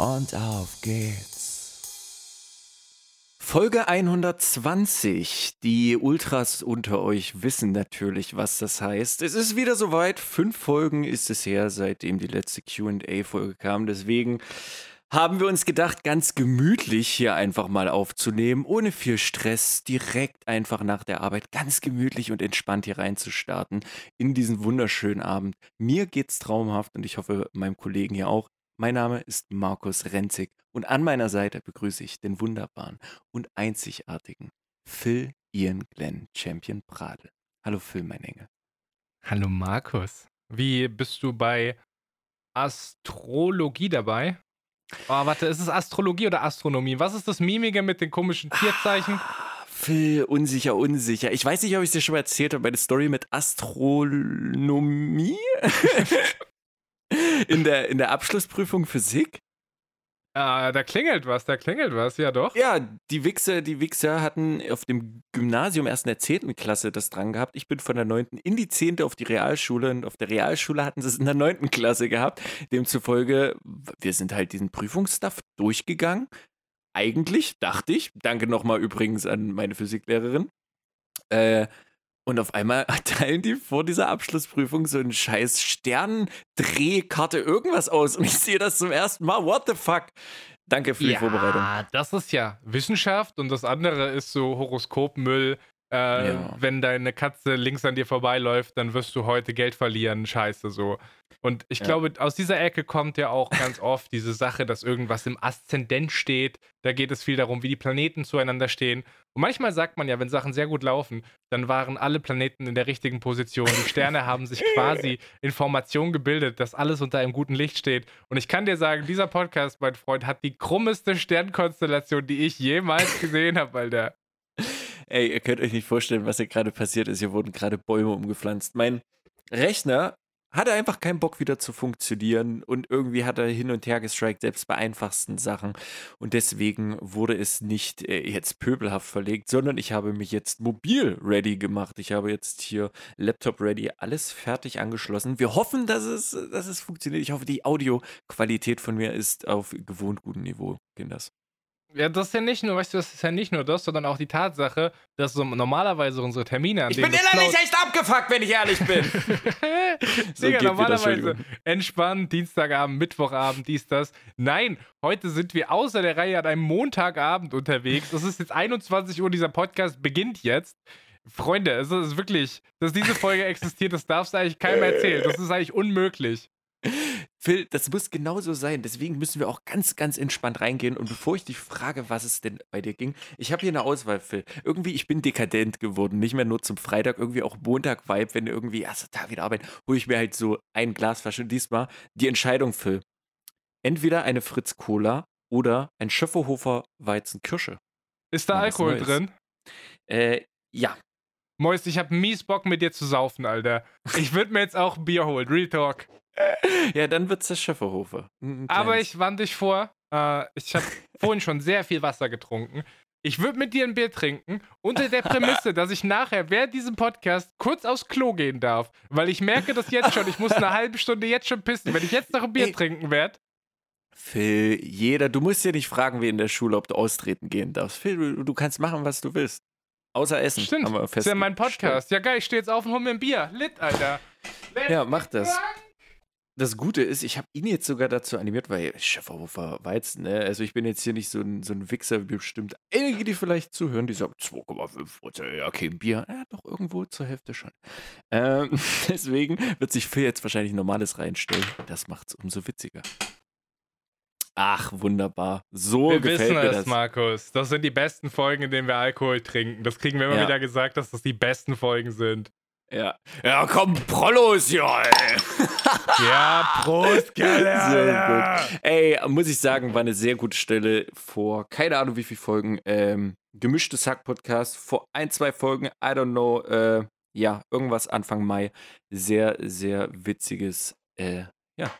und auf geht's. Folge 120. Die Ultras unter euch wissen natürlich, was das heißt. Es ist wieder soweit. Fünf Folgen ist es her, seitdem die letzte QA-Folge kam. Deswegen haben wir uns gedacht, ganz gemütlich hier einfach mal aufzunehmen, ohne viel Stress, direkt einfach nach der Arbeit, ganz gemütlich und entspannt hier reinzustarten in diesen wunderschönen Abend. Mir geht's traumhaft und ich hoffe, meinem Kollegen hier auch. Mein Name ist Markus Renzig und an meiner Seite begrüße ich den wunderbaren und einzigartigen Phil Ian Glenn Champion Pradel. Hallo Phil, mein Engel. Hallo Markus. Wie bist du bei Astrologie dabei? Oh, warte, ist es Astrologie oder Astronomie? Was ist das Mimige mit den komischen Tierzeichen? Ah, Phil, unsicher, unsicher. Ich weiß nicht, ob ich es dir schon mal erzählt habe, meine Story mit Astronomie. in, der, in der Abschlussprüfung Physik. Ah, da klingelt was, da klingelt was, ja doch. Ja, die Wichser, die Wichser hatten auf dem Gymnasium erst in der 10. Klasse das dran gehabt. Ich bin von der 9. in die 10. auf die Realschule und auf der Realschule hatten sie es in der 9. Klasse gehabt. Demzufolge, wir sind halt diesen Prüfungsstuff durchgegangen. Eigentlich, dachte ich, danke nochmal übrigens an meine Physiklehrerin, äh, und auf einmal teilen die vor dieser Abschlussprüfung so einen scheiß Sterndrehkarte irgendwas aus. Und ich sehe das zum ersten Mal. What the fuck? Danke für die ja, Vorbereitung. Das ist ja Wissenschaft und das andere ist so Horoskopmüll. Äh, ja. Wenn deine Katze links an dir vorbeiläuft, dann wirst du heute Geld verlieren. Scheiße so. Und ich ja. glaube, aus dieser Ecke kommt ja auch ganz oft diese Sache, dass irgendwas im Aszendent steht. Da geht es viel darum, wie die Planeten zueinander stehen. Und manchmal sagt man ja, wenn Sachen sehr gut laufen, dann waren alle Planeten in der richtigen Position. Die Sterne haben sich quasi Informationen gebildet, dass alles unter einem guten Licht steht. Und ich kann dir sagen, dieser Podcast, mein Freund, hat die krummeste Sternkonstellation, die ich jemals gesehen habe, Alter. Ey, ihr könnt euch nicht vorstellen, was hier gerade passiert ist. Hier wurden gerade Bäume umgepflanzt. Mein Rechner hatte einfach keinen Bock wieder zu funktionieren und irgendwie hat er hin und her gestrikt, selbst bei einfachsten Sachen. Und deswegen wurde es nicht äh, jetzt pöbelhaft verlegt, sondern ich habe mich jetzt mobil ready gemacht. Ich habe jetzt hier Laptop ready, alles fertig angeschlossen. Wir hoffen, dass es, dass es funktioniert. Ich hoffe, die Audioqualität von mir ist auf gewohnt gutem Niveau, Kinders. Ja, das ist ja nicht nur, weißt du, das ist ja nicht nur das, sondern auch die Tatsache, dass so normalerweise unsere Termine an Ich bin innerlich echt abgefuckt, wenn ich ehrlich bin. so Digga, normalerweise entspannt, Dienstagabend, Mittwochabend, dies, das. Nein, heute sind wir außer der Reihe an einem Montagabend unterwegs. Es ist jetzt 21 Uhr, dieser Podcast beginnt jetzt. Freunde, es ist wirklich, dass diese Folge existiert, das darfst du eigentlich keinem erzählen. Das ist eigentlich unmöglich. Phil, das muss genauso sein. Deswegen müssen wir auch ganz, ganz entspannt reingehen. Und bevor ich dich frage, was es denn bei dir ging, ich habe hier eine Auswahl, Phil. Irgendwie, ich bin dekadent geworden. Nicht mehr nur zum Freitag, irgendwie auch Montag-Vibe, wenn irgendwie erster Tag wieder arbeiten, hole ich mir halt so ein Glas Flasche. Und diesmal die Entscheidung, Phil. Entweder eine Fritz Cola oder ein Schöfferhofer Weizen Kirsche. Ist da Alkohol drin? Äh, ja. Moist, ich habe mies Bock mit dir zu saufen, Alter. Ich würde mir jetzt auch ein Bier holen. Real Talk. ja, dann wird es der Schöfferhofer. Aber ich warne dich vor. Äh, ich habe vorhin schon sehr viel Wasser getrunken. Ich würde mit dir ein Bier trinken, unter der Prämisse, dass ich nachher während diesem Podcast kurz aufs Klo gehen darf. Weil ich merke das jetzt schon. Ich muss eine halbe Stunde jetzt schon pissen. Wenn ich jetzt noch ein Bier Ey, trinken werde. Phil, jeder, du musst ja nicht fragen, wie in der Schule, ob du austreten gehen darfst. Phil, du, du kannst machen, was du willst. Außer Essen. Stimmt. das ist ja mein Podcast. Ja, geil, ich stehe jetzt auf und hol mir ein Bier. Lit, Alter. Let's ja, mach das das Gute ist, ich habe ihn jetzt sogar dazu animiert, weil Schäferhofer Weizen, ne? Also ich bin jetzt hier nicht so ein, so ein Wichser, wie bestimmt einige, die vielleicht zuhören, die sagen 2,5 Prozent, ja, kein Bier. Ja, doch irgendwo zur Hälfte schon. Ähm, deswegen wird sich Phil jetzt wahrscheinlich Normales reinstellen. Das macht es umso witziger. Ach, wunderbar. So wir gefällt wissen mir es, das. Markus. Das sind die besten Folgen, in denen wir Alkohol trinken. Das kriegen wir immer ja. wieder gesagt, dass das die besten Folgen sind. Ja. Ja, komm, Prollos, ja, ey. ja, Prost, Kerle. Sehr gut. Ey, muss ich sagen, war eine sehr gute Stelle vor, keine Ahnung wie viele Folgen, ähm, gemischtes Hack-Podcast, vor ein, zwei Folgen, I don't know, äh, ja, irgendwas Anfang Mai. Sehr, sehr witziges, äh, ja,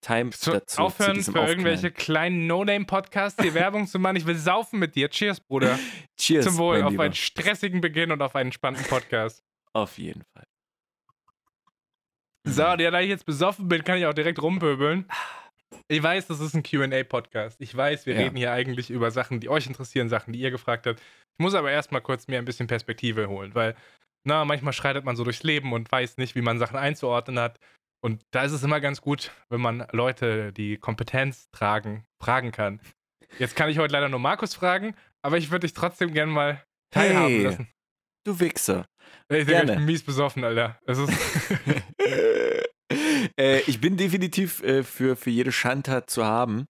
Time zu, dazu. Aufhören für Aufknallen. irgendwelche kleinen No-Name-Podcasts, die Werbung zu machen. Ich will saufen mit dir. Cheers, Bruder. Cheers. Zum Wohl auf Lieber. einen stressigen Beginn und auf einen spannenden Podcast. Auf jeden Fall. So, ja, da ich jetzt besoffen bin, kann ich auch direkt rumpöbeln. Ich weiß, das ist ein QA-Podcast. Ich weiß, wir ja. reden hier eigentlich über Sachen, die euch interessieren, Sachen, die ihr gefragt habt. Ich muss aber erstmal kurz mir ein bisschen Perspektive holen, weil, na, manchmal schreitet man so durchs Leben und weiß nicht, wie man Sachen einzuordnen hat. Und da ist es immer ganz gut, wenn man Leute, die Kompetenz tragen, fragen kann. Jetzt kann ich heute leider nur Markus fragen, aber ich würde dich trotzdem gerne mal teilhaben hey, lassen. Du Wichser. Ich, Gerne. ich bin mies besoffen, Alter. äh, ich bin definitiv äh, für, für jede Schandtat zu haben.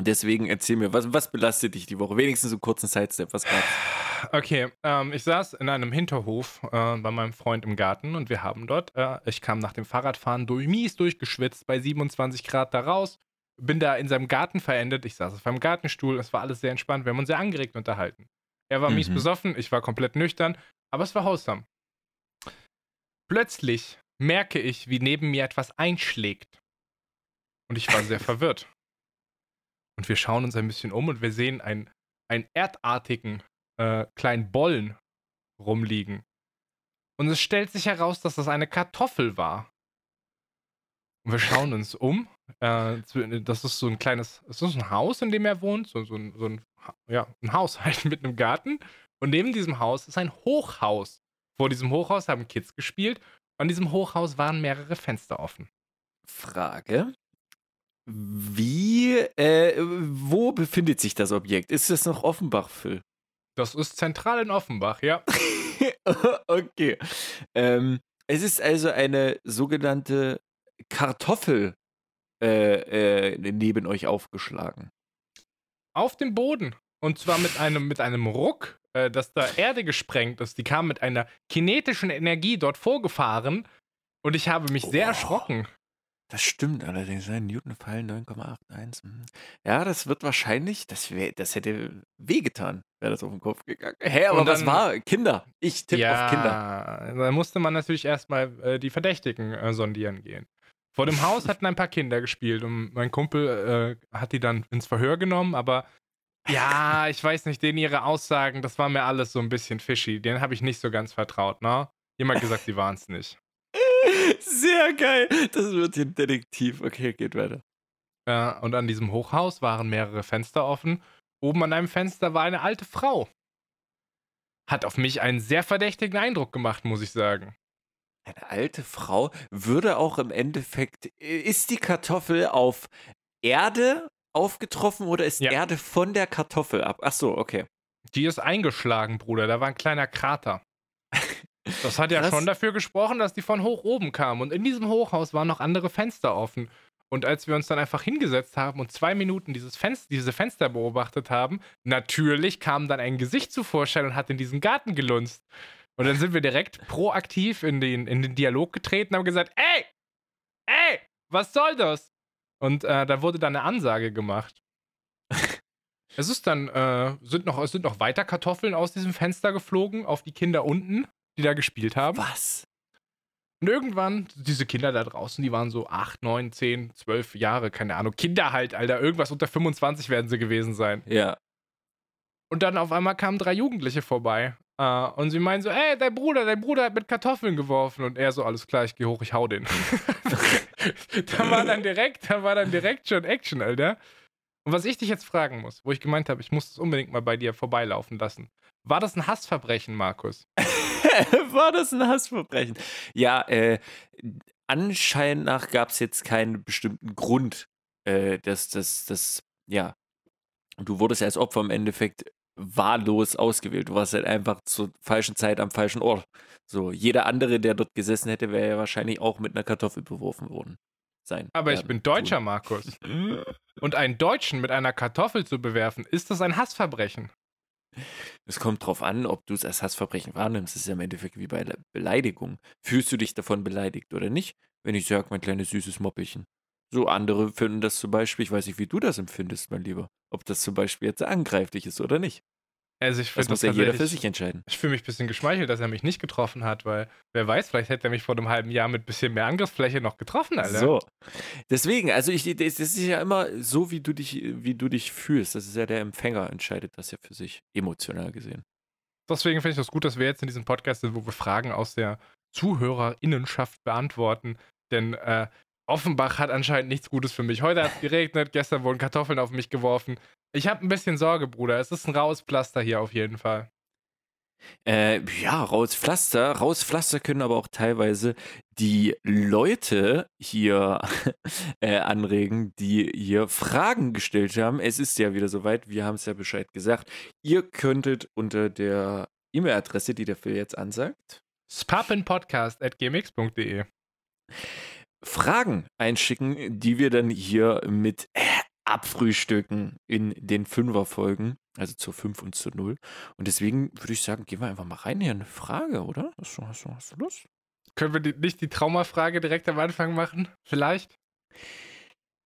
Deswegen erzähl mir, was, was belastet dich die Woche? Wenigstens einen kurzen Sidestep, was gab's? Okay, ähm, ich saß in einem Hinterhof äh, bei meinem Freund im Garten und wir haben dort, äh, ich kam nach dem Fahrradfahren durch, mies durchgeschwitzt bei 27 Grad da raus, bin da in seinem Garten verendet, ich saß auf einem Gartenstuhl, es war alles sehr entspannt, wir haben uns sehr angeregt unterhalten. Er war mhm. mies besoffen, ich war komplett nüchtern, aber es war hausam. Plötzlich merke ich, wie neben mir etwas einschlägt. Und ich war sehr verwirrt. Und wir schauen uns ein bisschen um und wir sehen einen, einen erdartigen äh, kleinen Bollen rumliegen. Und es stellt sich heraus, dass das eine Kartoffel war. Und wir schauen uns um. Äh, das ist so ein kleines, das ist ein Haus, in dem er wohnt, so, so, ein, so ein, ja, ein Haus halt mit einem Garten. Und neben diesem Haus ist ein Hochhaus. Vor diesem Hochhaus haben Kids gespielt. An diesem Hochhaus waren mehrere Fenster offen. Frage. Wie, äh, wo befindet sich das Objekt? Ist es noch Offenbach, Phil? Das ist zentral in Offenbach, ja. okay. Ähm, es ist also eine sogenannte Kartoffel äh, äh, neben euch aufgeschlagen. Auf dem Boden. Und zwar mit einem, mit einem Ruck, äh, dass da Erde gesprengt ist. Die kam mit einer kinetischen Energie dort vorgefahren. Und ich habe mich oh. sehr erschrocken. Das stimmt allerdings, ne? Newton-Fall 9,81. Mhm. Ja, das wird wahrscheinlich, das, wär, das hätte wehgetan, wäre das auf den Kopf gegangen. Hä, aber was war? Kinder. Ich tippe ja, auf Kinder. Da musste man natürlich erstmal äh, die Verdächtigen äh, sondieren gehen. Vor dem Haus hatten ein paar Kinder gespielt und mein Kumpel äh, hat die dann ins Verhör genommen, aber ja, ich weiß nicht, denen ihre Aussagen, das war mir alles so ein bisschen fishy. Denen habe ich nicht so ganz vertraut, ne? Jemand gesagt, sie waren es nicht. Sehr geil. Das wird hier ein Detektiv. Okay, geht weiter. Ja, und an diesem Hochhaus waren mehrere Fenster offen. Oben an einem Fenster war eine alte Frau. Hat auf mich einen sehr verdächtigen Eindruck gemacht, muss ich sagen. Eine alte Frau würde auch im Endeffekt. Ist die Kartoffel auf Erde aufgetroffen oder ist ja. Erde von der Kartoffel ab? Ach so, okay. Die ist eingeschlagen, Bruder. Da war ein kleiner Krater. Das hat ja Krass. schon dafür gesprochen, dass die von hoch oben kam. Und in diesem Hochhaus waren noch andere Fenster offen. Und als wir uns dann einfach hingesetzt haben und zwei Minuten dieses Fenster, diese Fenster beobachtet haben, natürlich kam dann ein Gesicht zu Vorschein und hat in diesen Garten gelunzt. Und dann sind wir direkt proaktiv in den, in den Dialog getreten und haben gesagt, ey, ey, was soll das? Und äh, da wurde dann eine Ansage gemacht. es ist dann, äh, sind, noch, es sind noch weiter Kartoffeln aus diesem Fenster geflogen auf die Kinder unten die da gespielt haben. Was? Und irgendwann, diese Kinder da draußen, die waren so 8, 9, 10, 12 Jahre, keine Ahnung. Kinder halt, Alter. Irgendwas unter 25 werden sie gewesen sein. Ja. Und dann auf einmal kamen drei Jugendliche vorbei. Uh, und sie meinen so, ey, dein Bruder, dein Bruder hat mit Kartoffeln geworfen. Und er so, alles klar, ich geh hoch, ich hau den. da war dann direkt, da war dann direkt schon Action, Alter. Und was ich dich jetzt fragen muss, wo ich gemeint habe, ich muss es unbedingt mal bei dir vorbeilaufen lassen. War das ein Hassverbrechen, Markus? war das ein Hassverbrechen? Ja, äh, anscheinend nach gab es jetzt keinen bestimmten Grund, äh, dass das, ja, du wurdest als Opfer im Endeffekt wahllos ausgewählt. Du warst halt einfach zur falschen Zeit am falschen Ort. So, jeder andere, der dort gesessen hätte, wäre ja wahrscheinlich auch mit einer Kartoffel beworfen worden. Sein. Aber ich bin Deutscher, Markus. Und einen Deutschen mit einer Kartoffel zu bewerfen, ist das ein Hassverbrechen? Es kommt drauf an, ob du es als Hassverbrechen wahrnimmst. Es ist ja im Endeffekt wie bei Beleidigung. Fühlst du dich davon beleidigt oder nicht? Wenn ich sage, mein kleines süßes Moppelchen. So andere finden das zum Beispiel, ich weiß nicht, wie du das empfindest, mein Lieber. Ob das zum Beispiel jetzt angreiflich ist oder nicht. Also ich das muss ja jeder für sich entscheiden. Ich fühle mich ein bisschen geschmeichelt, dass er mich nicht getroffen hat, weil wer weiß, vielleicht hätte er mich vor einem halben Jahr mit ein bisschen mehr Angriffsfläche noch getroffen, Alter. So. Deswegen, also ich, das ist ja immer so, wie du dich, wie du dich fühlst. Das ist ja der Empfänger, entscheidet das ja für sich, emotional gesehen. Deswegen finde ich das gut, dass wir jetzt in diesem Podcast sind, wo wir Fragen aus der Zuhörerinnenschaft beantworten. Denn äh, Offenbach hat anscheinend nichts Gutes für mich. Heute hat es geregnet, gestern wurden Kartoffeln auf mich geworfen. Ich habe ein bisschen Sorge, Bruder. Es ist ein raues Pflaster hier auf jeden Fall. Äh, ja, raues Pflaster. Raues Pflaster können aber auch teilweise die Leute hier äh, anregen, die hier Fragen gestellt haben. Es ist ja wieder soweit, wir haben es ja Bescheid gesagt. Ihr könntet unter der E-Mail-Adresse, die der Phil jetzt ansagt, spappenpodcast.gmx.de Fragen einschicken, die wir dann hier mit äh, abfrühstücken in den Fünferfolgen, also zur 5 und zur 0. Und deswegen würde ich sagen, gehen wir einfach mal rein hier. Eine Frage, oder? Hast du, hast du, hast du Lust? Können wir die, nicht die Traumafrage direkt am Anfang machen? Vielleicht?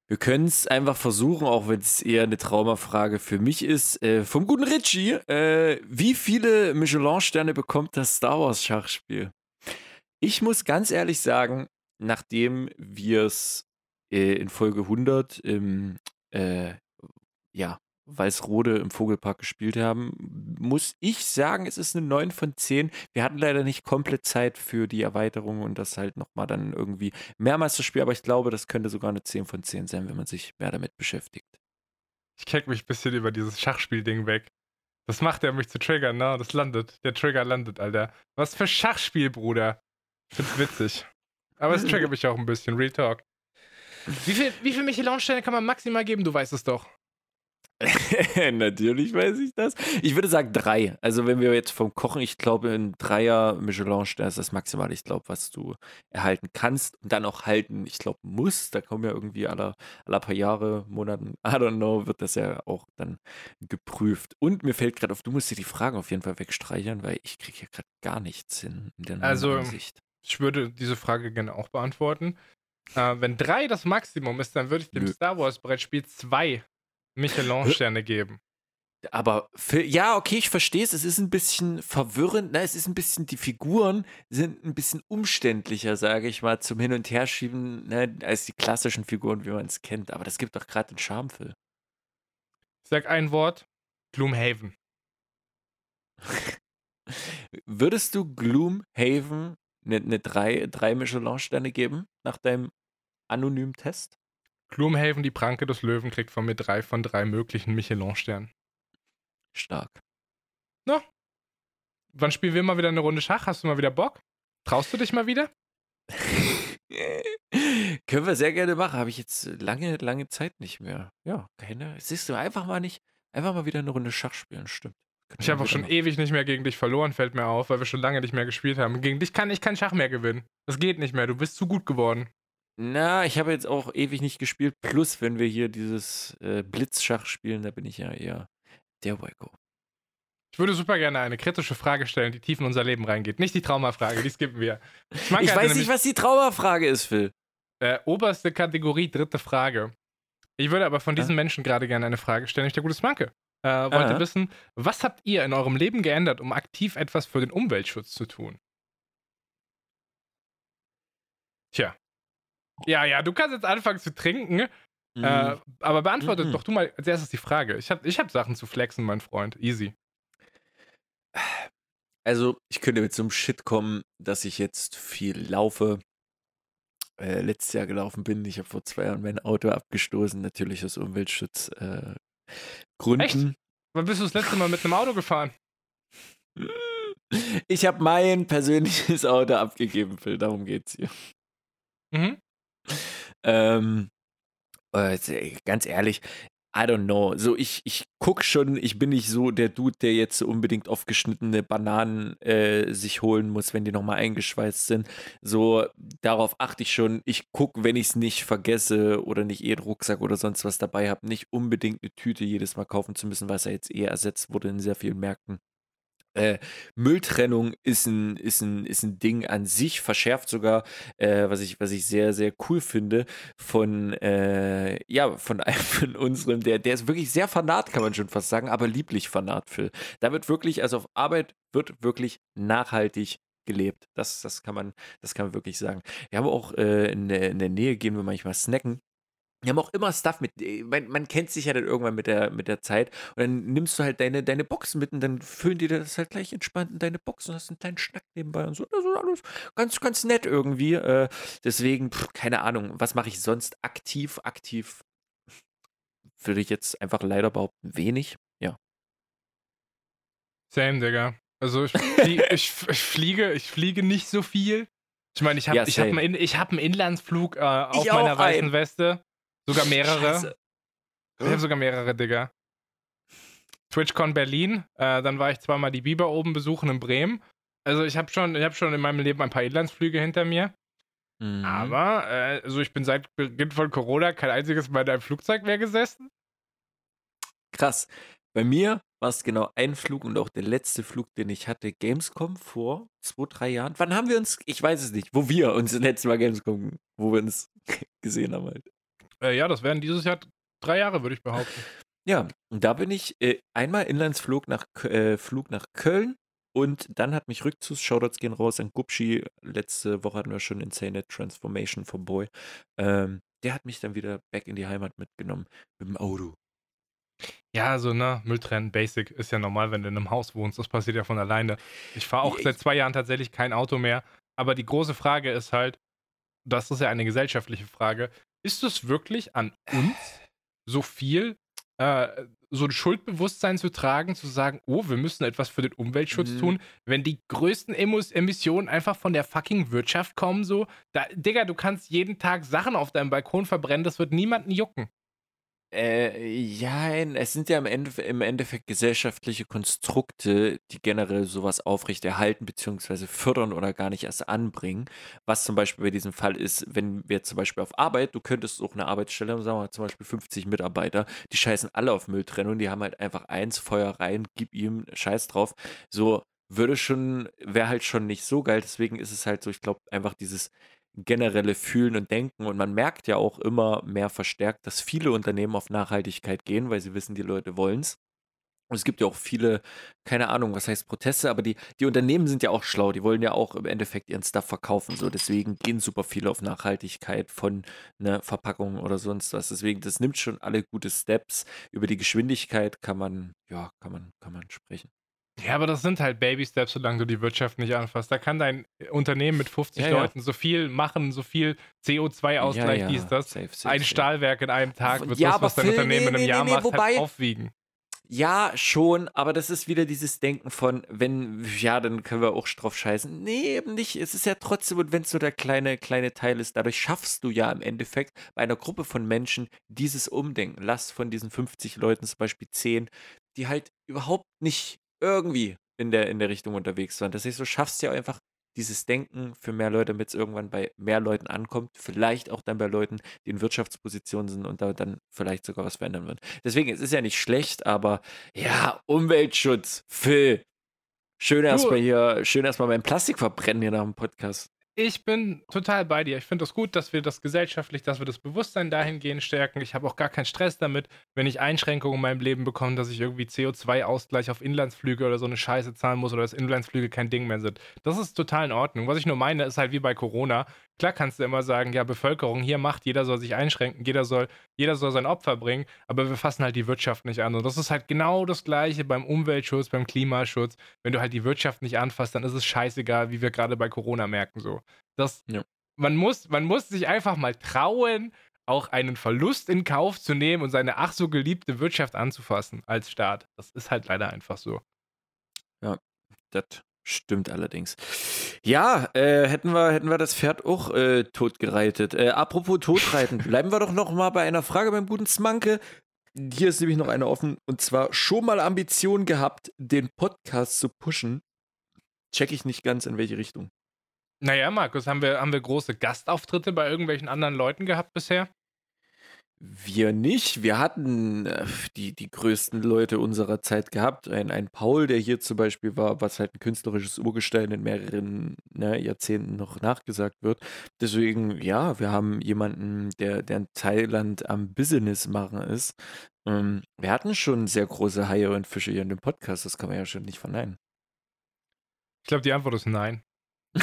Wir können es einfach versuchen, auch wenn es eher eine Traumafrage für mich ist. Äh, vom guten Richie, äh, wie viele Michelin-Sterne bekommt das Star Wars-Schachspiel? Ich muss ganz ehrlich sagen, nachdem wir es äh, in Folge 100 im äh, ja, Weißrode im Vogelpark gespielt haben, muss ich sagen, es ist eine 9 von 10. Wir hatten leider nicht komplett Zeit für die Erweiterung und das halt nochmal dann irgendwie mehrmals zu spielen, aber ich glaube, das könnte sogar eine 10 von 10 sein, wenn man sich mehr damit beschäftigt. Ich keck mich ein bisschen über dieses Schachspiel-Ding weg. Das macht er, um mich zu triggern, ne? Das landet. Der Trigger landet, Alter. Was für Schachspiel, Bruder. Find's witzig. Aber es triggert mich auch ein bisschen, Real Talk. Wie viel, wie viel Michelin-Sterne kann man maximal geben? Du weißt es doch. Natürlich weiß ich das. Ich würde sagen drei. Also wenn wir jetzt vom Kochen, ich glaube, ein Dreier Michelin-Stern ist das maximal, ich glaube, was du erhalten kannst und dann auch halten, ich glaube, musst. Da kommen ja irgendwie alle, alle paar Jahre, Monaten, I don't know, wird das ja auch dann geprüft. Und mir fällt gerade auf, du musst dir die Fragen auf jeden Fall wegstreichern, weil ich kriege hier gerade gar nichts hin in der also, Ansicht. Ich würde diese Frage gerne auch beantworten. Äh, wenn drei das Maximum ist, dann würde ich dem Nö. Star Wars Brettspiel zwei Michelin-Sterne geben. Aber für, ja, okay, ich verstehe es. Es ist ein bisschen verwirrend. Ne? Es ist ein bisschen, die Figuren sind ein bisschen umständlicher, sage ich mal, zum Hin- und Herschieben, ne? als die klassischen Figuren, wie man es kennt. Aber das gibt doch gerade den Charme, Phil. Ich sag ein Wort: Gloomhaven. Würdest du Gloomhaven eine, eine drei, drei Michelin-Sterne geben nach deinem anonymen Test? Gloomhaven, die Pranke des Löwen, kriegt von mir drei von drei möglichen Michelin-Sternen. Stark. Na, wann spielen wir mal wieder eine Runde Schach? Hast du mal wieder Bock? Traust du dich mal wieder? Können wir sehr gerne machen. Habe ich jetzt lange, lange Zeit nicht mehr. Ja, keine. Siehst du, einfach mal nicht, einfach mal wieder eine Runde Schach spielen, stimmt. Ich habe auch schon machen. ewig nicht mehr gegen dich verloren, fällt mir auf, weil wir schon lange nicht mehr gespielt haben. Gegen dich kann ich keinen Schach mehr gewinnen. Das geht nicht mehr. Du bist zu gut geworden. Na, ich habe jetzt auch ewig nicht gespielt. Plus, wenn wir hier dieses äh, Blitzschach spielen, da bin ich ja eher der Waco. Ich würde super gerne eine kritische Frage stellen, die tief in unser Leben reingeht. Nicht die Traumafrage, die skippen wir. Ich, ich weiß nicht, was die Traumafrage ist, Phil. Äh, oberste Kategorie, dritte Frage. Ich würde aber von diesen? Menschen gerade gerne eine Frage stellen. Ich der gute Smanke. Äh, wollte Aha. wissen, was habt ihr in eurem Leben geändert, um aktiv etwas für den Umweltschutz zu tun? Tja. Ja, ja, du kannst jetzt anfangen zu trinken, mhm. äh, aber beantwortet mhm. doch du mal als erstes die Frage. Ich habe ich hab Sachen zu flexen, mein Freund. Easy. Also, ich könnte mit so einem Shit kommen, dass ich jetzt viel laufe. Äh, letztes Jahr gelaufen bin. Ich habe vor zwei Jahren mein Auto abgestoßen, natürlich aus Umweltschutz. Äh, Gründen. Echt? Wann bist du das letzte Mal mit einem Auto gefahren? Ich habe mein persönliches Auto abgegeben, Phil. Darum geht's hier. Mhm. Ähm, äh, ganz ehrlich, I don't know. So, ich, ich guck schon, ich bin nicht so der Dude, der jetzt unbedingt aufgeschnittene Bananen äh, sich holen muss, wenn die nochmal eingeschweißt sind. So, darauf achte ich schon. Ich guck, wenn ich es nicht vergesse oder nicht eh einen Rucksack oder sonst was dabei habe, nicht unbedingt eine Tüte jedes Mal kaufen zu müssen, was ja jetzt eh ersetzt wurde in sehr vielen Märkten. Äh, Mülltrennung ist ein, ist, ein, ist ein Ding an sich, verschärft sogar, äh, was, ich, was ich sehr, sehr cool finde, von, äh, ja, von einem von unserem, der, der ist wirklich sehr fanat, kann man schon fast sagen, aber lieblich fanat, Phil. Da wird wirklich, also auf Arbeit wird wirklich nachhaltig gelebt. Das, das, kann, man, das kann man wirklich sagen. Wir haben auch äh, in, der, in der Nähe, gehen wir manchmal snacken. Die haben auch immer Stuff mit. Äh, man, man, kennt sich ja dann irgendwann mit der, mit der Zeit. Und dann nimmst du halt deine, deine Boxen mit und dann füllen die das halt gleich entspannt in deine Boxen und hast einen kleinen Schnack nebenbei und so. Das ist alles ganz, ganz nett irgendwie. Äh, deswegen, pff, keine Ahnung, was mache ich sonst aktiv? Aktiv würde ich jetzt einfach leider behaupten, wenig. Ja. Same, Digga. Also ich, flie ich, ich, fliege, ich fliege nicht so viel. Ich meine, ich habe ja, hab einen, hab einen Inlandsflug äh, auf meiner weißen Weste. Sogar mehrere. Scheiße. Ich habe sogar mehrere, Digga. TwitchCon Berlin, äh, dann war ich zweimal die Biber oben besuchen in Bremen. Also ich habe schon, hab schon in meinem Leben ein paar Inlandsflüge hinter mir. Mhm. Aber, äh, also ich bin seit Beginn von Corona kein einziges Mal in einem Flugzeug mehr gesessen. Krass. Bei mir war es genau ein Flug und auch der letzte Flug, den ich hatte, Gamescom vor zwei, drei Jahren. Wann haben wir uns, ich weiß es nicht, wo wir uns das letzte Mal Gamescom, wo wir uns gesehen haben halt. Äh, ja, das wären dieses Jahr drei Jahre, würde ich behaupten. Ja, und da bin ich äh, einmal Inlandsflug nach, äh, Flug nach Köln und dann hat mich Rückzugs, Shoutouts gehen raus an Gupschi. Letzte Woche hatten wir schon Insane Transformation for Boy. Ähm, der hat mich dann wieder back in die Heimat mitgenommen mit dem Auto. Ja, so, ne, Mülltrennen, Basic, ist ja normal, wenn du in einem Haus wohnst. Das passiert ja von alleine. Ich fahre auch seit zwei Jahren tatsächlich kein Auto mehr. Aber die große Frage ist halt, das ist ja eine gesellschaftliche Frage, ist es wirklich an uns so viel, äh, so ein Schuldbewusstsein zu tragen, zu sagen, oh, wir müssen etwas für den Umweltschutz mhm. tun, wenn die größten Emissionen einfach von der fucking Wirtschaft kommen, so? Da, Digga, du kannst jeden Tag Sachen auf deinem Balkon verbrennen, das wird niemanden jucken. Äh, ja, es sind ja im, Ende, im Endeffekt gesellschaftliche Konstrukte, die generell sowas aufrechterhalten bzw. fördern oder gar nicht erst anbringen. Was zum Beispiel bei diesem Fall ist, wenn wir zum Beispiel auf Arbeit, du könntest auch eine Arbeitsstelle haben, sagen wir mal zum Beispiel 50 Mitarbeiter, die scheißen alle auf Mülltrennung, die haben halt einfach eins, Feuer rein, gib ihm Scheiß drauf. So würde schon, wäre halt schon nicht so geil. Deswegen ist es halt so, ich glaube, einfach dieses generelle Fühlen und Denken. Und man merkt ja auch immer mehr verstärkt, dass viele Unternehmen auf Nachhaltigkeit gehen, weil sie wissen, die Leute wollen es. Und es gibt ja auch viele, keine Ahnung, was heißt Proteste, aber die, die Unternehmen sind ja auch schlau, die wollen ja auch im Endeffekt ihren Stuff verkaufen. So, deswegen gehen super viele auf Nachhaltigkeit von einer Verpackung oder sonst was. Deswegen, das nimmt schon alle gute Steps. Über die Geschwindigkeit kann man, ja, kann man, kann man sprechen. Ja, aber das sind halt Baby-Steps, solange du die Wirtschaft nicht anfasst. Da kann dein Unternehmen mit 50 ja, Leuten ja. so viel machen, so viel CO2-Ausgleich, ja, dies, das. Safe, safe, ein Stahlwerk in einem Tag wird das, was dein Phil, Unternehmen nee, in einem nee, Jahr nee, macht, halt wobei, halt aufwiegen. Ja, schon, aber das ist wieder dieses Denken von, wenn, ja, dann können wir auch drauf scheißen. Nee, eben nicht. Es ist ja trotzdem, und wenn es so der kleine, kleine Teil ist, dadurch schaffst du ja im Endeffekt bei einer Gruppe von Menschen dieses Umdenken. Lass von diesen 50 Leuten zum Beispiel 10, die halt überhaupt nicht irgendwie in der, in der Richtung unterwegs waren. Das heißt, du schaffst ja einfach dieses Denken für mehr Leute, damit es irgendwann bei mehr Leuten ankommt, vielleicht auch dann bei Leuten, die in Wirtschaftspositionen sind und da dann vielleicht sogar was verändern wird. Deswegen, es ist ja nicht schlecht, aber ja, Umweltschutz, Phil. Schön erstmal hier, schön erstmal mein Plastik verbrennen hier nach dem Podcast. Ich bin total bei dir. Ich finde es das gut, dass wir das gesellschaftlich, dass wir das Bewusstsein dahingehend stärken. Ich habe auch gar keinen Stress damit, wenn ich Einschränkungen in meinem Leben bekomme, dass ich irgendwie CO2-Ausgleich auf Inlandsflüge oder so eine Scheiße zahlen muss oder dass Inlandsflüge kein Ding mehr sind. Das ist total in Ordnung. Was ich nur meine, ist halt wie bei Corona. Klar kannst du immer sagen, ja, Bevölkerung hier macht, jeder soll sich einschränken, jeder soll, jeder soll sein Opfer bringen, aber wir fassen halt die Wirtschaft nicht an. Und das ist halt genau das Gleiche beim Umweltschutz, beim Klimaschutz. Wenn du halt die Wirtschaft nicht anfasst, dann ist es scheißegal, wie wir gerade bei Corona merken. So. Das, ja. man, muss, man muss sich einfach mal trauen, auch einen Verlust in Kauf zu nehmen und seine ach so geliebte Wirtschaft anzufassen als Staat. Das ist halt leider einfach so. Ja, das Stimmt allerdings. Ja, äh, hätten, wir, hätten wir das Pferd auch äh, totgereitet. Äh, apropos totreiten, bleiben wir doch noch mal bei einer Frage beim guten Smanke. hier ist nämlich noch eine offen. Und zwar schon mal Ambition gehabt, den Podcast zu pushen. Check ich nicht ganz, in welche Richtung. Naja, Markus, haben wir, haben wir große Gastauftritte bei irgendwelchen anderen Leuten gehabt bisher? Wir nicht. Wir hatten äh, die, die größten Leute unserer Zeit gehabt. Ein, ein Paul, der hier zum Beispiel war, was halt ein künstlerisches Urgestein in mehreren ne, Jahrzehnten noch nachgesagt wird. Deswegen, ja, wir haben jemanden, der, der in Thailand am Business machen ist. Ähm, wir hatten schon sehr große Haie und Fische hier in dem Podcast. Das kann man ja schon nicht verneinen. Ich glaube, die Antwort ist nein.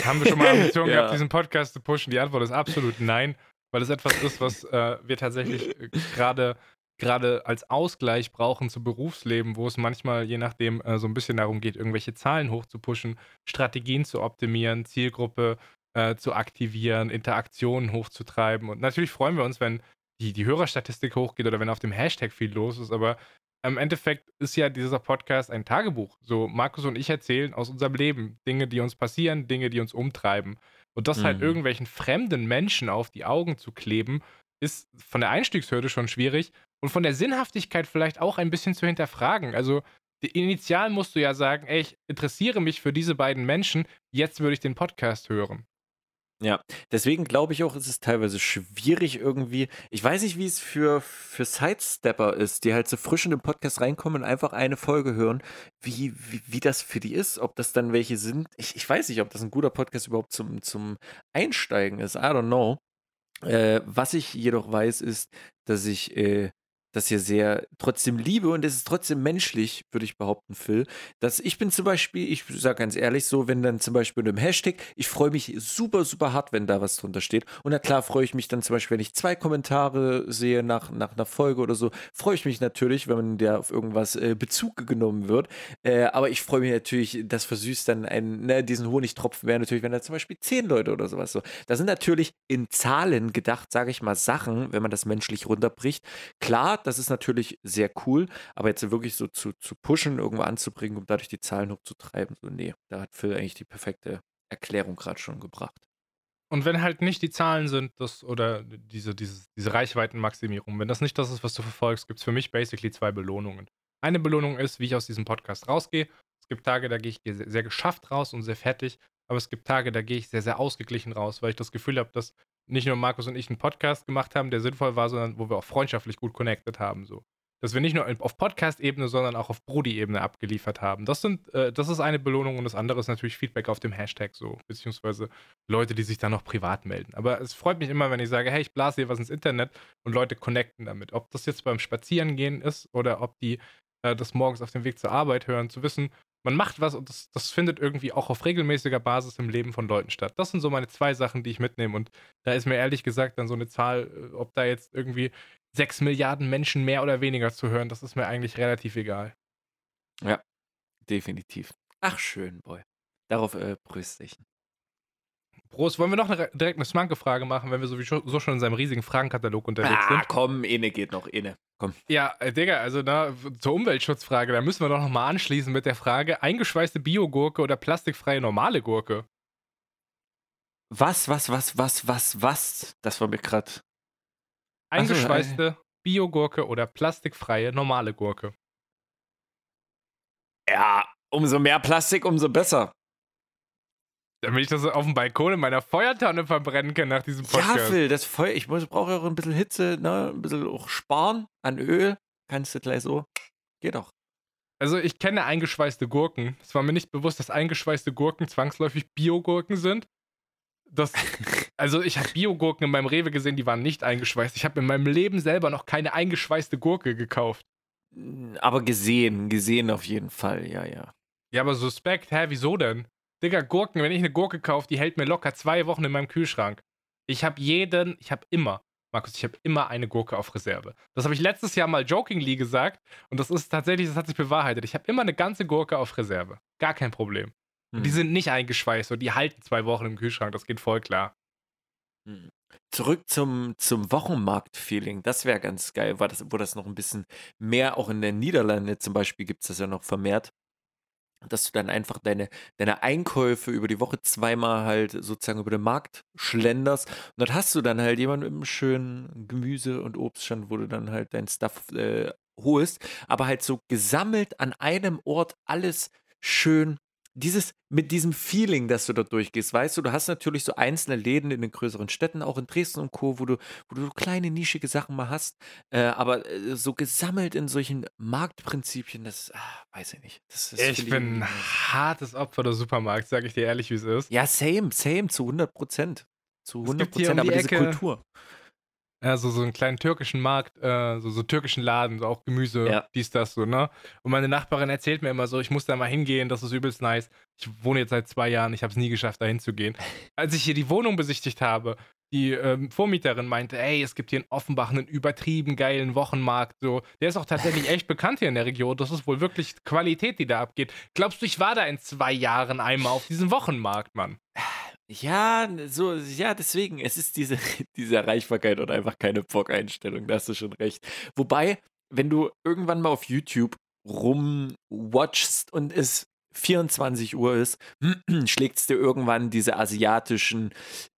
Haben wir schon mal Ambitionen ja. gehabt, diesen Podcast zu pushen? Die Antwort ist absolut nein weil es etwas ist, was äh, wir tatsächlich äh, gerade gerade als Ausgleich brauchen zum Berufsleben, wo es manchmal je nachdem äh, so ein bisschen darum geht, irgendwelche Zahlen hochzupuschen, Strategien zu optimieren, Zielgruppe äh, zu aktivieren, Interaktionen hochzutreiben. Und natürlich freuen wir uns, wenn die, die Hörerstatistik hochgeht oder wenn auf dem Hashtag viel los ist, aber im Endeffekt ist ja dieser Podcast ein Tagebuch. So, Markus und ich erzählen aus unserem Leben Dinge, die uns passieren, Dinge, die uns umtreiben. Und das halt mhm. halt irgendwelchen fremden Menschen auf die Augen zu kleben, ist von der Einstiegshürde schon schwierig und von der Sinnhaftigkeit vielleicht auch ein bisschen zu hinterfragen. Also initial musst du ja sagen, ey, ich interessiere mich für diese beiden Menschen, jetzt würde ich den Podcast hören. Ja, deswegen glaube ich auch, ist es teilweise schwierig irgendwie. Ich weiß nicht, wie es für, für Sidestepper ist, die halt so frisch in den Podcast reinkommen und einfach eine Folge hören, wie, wie, wie das für die ist, ob das dann welche sind. Ich, ich weiß nicht, ob das ein guter Podcast überhaupt zum, zum Einsteigen ist. I don't know. Äh, was ich jedoch weiß, ist, dass ich äh, das hier sehr trotzdem liebe und es ist trotzdem menschlich, würde ich behaupten, Phil. Dass ich bin zum Beispiel, ich sage ganz ehrlich so, wenn dann zum Beispiel unter dem Hashtag, ich freue mich super, super hart, wenn da was drunter steht. Und na klar freue ich mich dann zum Beispiel, wenn ich zwei Kommentare sehe nach, nach einer Folge oder so, freue ich mich natürlich, wenn der auf irgendwas äh, Bezug genommen wird. Äh, aber ich freue mich natürlich, das versüßt dann einen, ne, diesen Honigtropfen wäre natürlich, wenn da zum Beispiel zehn Leute oder sowas so. Da sind natürlich in Zahlen gedacht, sage ich mal, Sachen, wenn man das menschlich runterbricht. Klar, das ist natürlich sehr cool, aber jetzt wirklich so zu, zu pushen, irgendwo anzubringen, um dadurch die Zahlen hochzutreiben, so nee, da hat Phil eigentlich die perfekte Erklärung gerade schon gebracht. Und wenn halt nicht die Zahlen sind, das oder diese, diese, diese Reichweitenmaximierung, wenn das nicht das ist, was du verfolgst, gibt es für mich basically zwei Belohnungen. Eine Belohnung ist, wie ich aus diesem Podcast rausgehe. Es gibt Tage, da gehe ich sehr, sehr geschafft raus und sehr fertig, aber es gibt Tage, da gehe ich sehr, sehr ausgeglichen raus, weil ich das Gefühl habe, dass nicht nur Markus und ich einen Podcast gemacht haben, der sinnvoll war, sondern wo wir auch freundschaftlich gut connected haben. So. Dass wir nicht nur auf Podcast-Ebene, sondern auch auf Brody-Ebene abgeliefert haben. Das, sind, äh, das ist eine Belohnung und das andere ist natürlich Feedback auf dem Hashtag so, beziehungsweise Leute, die sich dann noch privat melden. Aber es freut mich immer, wenn ich sage, hey, ich blase hier was ins Internet und Leute connecten damit. Ob das jetzt beim Spazierengehen ist oder ob die äh, das morgens auf dem Weg zur Arbeit hören, zu wissen, man macht was und das, das findet irgendwie auch auf regelmäßiger Basis im Leben von Leuten statt. Das sind so meine zwei Sachen, die ich mitnehme. Und da ist mir ehrlich gesagt dann so eine Zahl, äh, ob da jetzt irgendwie sechs Milliarden Menschen mehr oder weniger zu hören, das ist mir eigentlich relativ egal. Ja, definitiv. Ach, schön, Boy. Darauf äh, brüste ich. Prost. Wollen wir noch eine, direkt eine Smanke-Frage machen, wenn wir sowieso so schon in seinem riesigen Fragenkatalog unterwegs ah, sind? Ah, komm, inne geht noch, inne. Komm. Ja, äh, Digga, also na, zur Umweltschutzfrage, da müssen wir doch nochmal anschließen mit der Frage: eingeschweißte Biogurke oder plastikfreie normale Gurke? Was, was, was, was, was, was? Das war mir gerade. Eingeschweißte so, Biogurke oder plastikfreie normale Gurke? Ja, umso mehr Plastik, umso besser. Damit ich das auf dem Balkon in meiner Feuertonne verbrennen kann nach diesem Podcast. Ja, Phil, das Feuer, ich brauche ja auch ein bisschen Hitze, ne? ein bisschen auch sparen an Öl. Kannst du gleich so. Geht doch. Also ich kenne eingeschweißte Gurken. Es war mir nicht bewusst, dass eingeschweißte Gurken zwangsläufig Biogurken sind. Das, also ich habe Biogurken in meinem Rewe gesehen, die waren nicht eingeschweißt. Ich habe in meinem Leben selber noch keine eingeschweißte Gurke gekauft. Aber gesehen, gesehen auf jeden Fall, ja, ja. Ja, aber suspekt, hä, wieso denn? Digga, Gurken, wenn ich eine Gurke kaufe, die hält mir locker zwei Wochen in meinem Kühlschrank. Ich habe jeden, ich habe immer, Markus, ich habe immer eine Gurke auf Reserve. Das habe ich letztes Jahr mal jokingly gesagt und das ist tatsächlich, das hat sich bewahrheitet. Ich habe immer eine ganze Gurke auf Reserve. Gar kein Problem. Hm. Die sind nicht eingeschweißt und die halten zwei Wochen im Kühlschrank, das geht voll klar. Hm. Zurück zum, zum Wochenmarkt-Feeling. Das wäre ganz geil, war das, wo das noch ein bisschen mehr, auch in den Niederlanden zum Beispiel gibt es das ja noch vermehrt, dass du dann einfach deine, deine Einkäufe über die Woche zweimal halt sozusagen über den Markt schlenderst. Und dann hast du dann halt jemanden mit einem schönen Gemüse- und Obststand, wo du dann halt dein Stuff äh, holst, aber halt so gesammelt an einem Ort alles schön dieses, mit diesem Feeling, dass du da durchgehst, weißt du, du hast natürlich so einzelne Läden in den größeren Städten, auch in Dresden und Co., wo du, wo du kleine nischige Sachen mal hast, äh, aber äh, so gesammelt in solchen Marktprinzipien, das ah, weiß ich nicht. Das, das ich bin ein hartes Opfer der Supermarkt, sage ich dir ehrlich, wie es ist. Ja, same, same, zu 100 Prozent. Zu 100 Prozent, um aber die diese Kultur. Also so einen kleinen türkischen Markt, äh, so, so türkischen Laden, so auch Gemüse, ja. dies, das, so, ne? Und meine Nachbarin erzählt mir immer so, ich muss da mal hingehen, das ist übelst nice. Ich wohne jetzt seit zwei Jahren, ich habe es nie geschafft, da hinzugehen. Als ich hier die Wohnung besichtigt habe, die ähm, Vormieterin meinte, ey, es gibt hier in Offenbach einen übertrieben geilen Wochenmarkt, so. Der ist auch tatsächlich echt bekannt hier in der Region. Das ist wohl wirklich Qualität, die da abgeht. Glaubst du, ich war da in zwei Jahren einmal auf diesem Wochenmarkt, Mann? Ja, so, ja, deswegen, es ist diese, diese Erreichbarkeit und einfach keine Bock-Einstellung, da hast du schon recht. Wobei, wenn du irgendwann mal auf YouTube rumwatchst und es 24 Uhr ist, schlägt es dir irgendwann diese asiatischen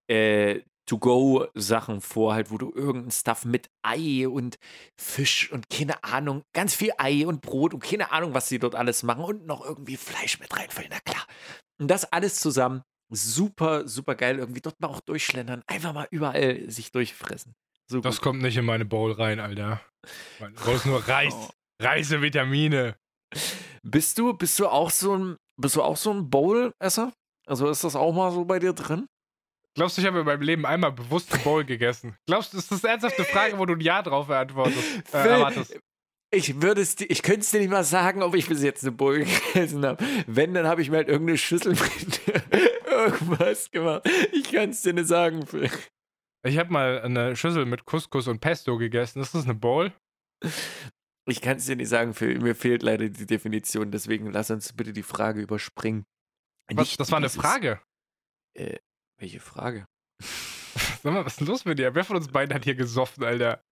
äh, To-Go-Sachen vor, halt, wo du irgendein Stuff mit Ei und Fisch und keine Ahnung, ganz viel Ei und Brot und keine Ahnung, was sie dort alles machen und noch irgendwie Fleisch mit reinfüllen, na klar. Und das alles zusammen super, super geil. Irgendwie dort mal auch durchschlendern. Einfach mal überall sich durchfressen. So das kommt nicht in meine Bowl rein, Alter. Du brauchst nur Reis. Oh. Reisevitamine. Bist du, bist du auch so ein, bist du auch so ein Bowl-Esser? Also ist das auch mal so bei dir drin? Glaubst du, ich habe in meinem Leben einmal bewusst Bowl gegessen? Glaubst du, ist das eine ernsthafte Frage, wo du ein Ja drauf beantwortest? Äh, erwartest? Ich würde es, ich könnte es dir nicht mal sagen, ob ich bis jetzt eine Bowl gegessen habe. Wenn, dann habe ich mir halt irgendeine Schüssel mit irgendwas gemacht. Ich kann es dir nicht sagen, Phil. Ich habe mal eine Schüssel mit Couscous und Pesto gegessen. Ist das eine Bowl? Ich kann es dir nicht sagen, Phil. Mir fehlt leider die Definition. Deswegen lass uns bitte die Frage überspringen. Was, das war eine Frage? Äh, welche Frage? Sag mal, was ist denn los mit dir? Wer von uns beiden hat hier gesoffen, Alter?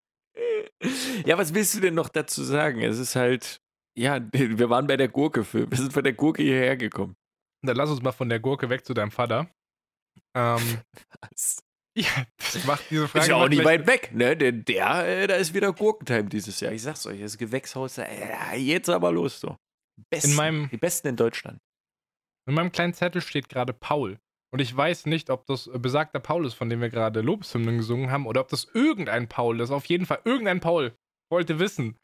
Ja, was willst du denn noch dazu sagen? Es ist halt, ja, wir waren bei der Gurke, Phil. Wir sind von der Gurke hierher gekommen. Dann lass uns mal von der Gurke weg zu deinem Vater. Ähm, Was? Ja, das macht diese Frage. Ist ja auch nicht weit weg, ne? Denn der, äh, da ist wieder Gurkentime dieses Jahr. Ich sag's euch, das Gewächshaus, äh, jetzt aber los, so. Besten, in meinem, die besten in Deutschland. In meinem kleinen Zettel steht gerade Paul. Und ich weiß nicht, ob das besagter Paul ist, von dem wir gerade Lobeshymnen gesungen haben, oder ob das irgendein Paul ist. Auf jeden Fall irgendein Paul. Wollte wissen.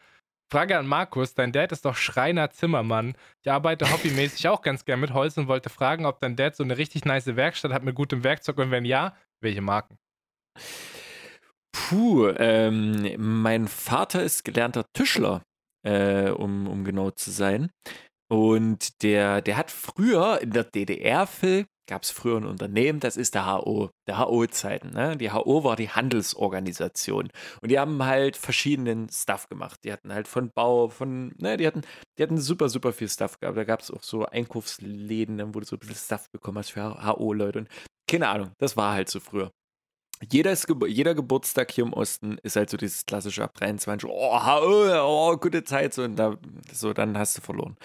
Frage an Markus, dein Dad ist doch Schreiner Zimmermann. Ich arbeite hobbymäßig auch ganz gern mit Holz und wollte fragen, ob dein Dad so eine richtig nice Werkstatt hat mit gutem Werkzeug und wenn ja, welche Marken? Puh, ähm, mein Vater ist gelernter Tischler, äh, um, um genau zu sein. Und der, der hat früher in der DDR, Phil, gab es früher ein Unternehmen, das ist der HO, der HO-Zeiten. Ne? Die HO war die Handelsorganisation. Und die haben halt verschiedenen Stuff gemacht. Die hatten halt von Bau, von, ne, die hatten, die hatten super, super viel Stuff gehabt. Da gab es auch so Einkaufsläden, wo du so ein bisschen Stuff bekommen hast für HO-Leute. Und keine Ahnung, das war halt so früher. Jeder, jeder Geburtstag hier im Osten ist halt so dieses klassische ab 23, oh, HO, oh gute Zeit, so, und da, so, dann hast du verloren.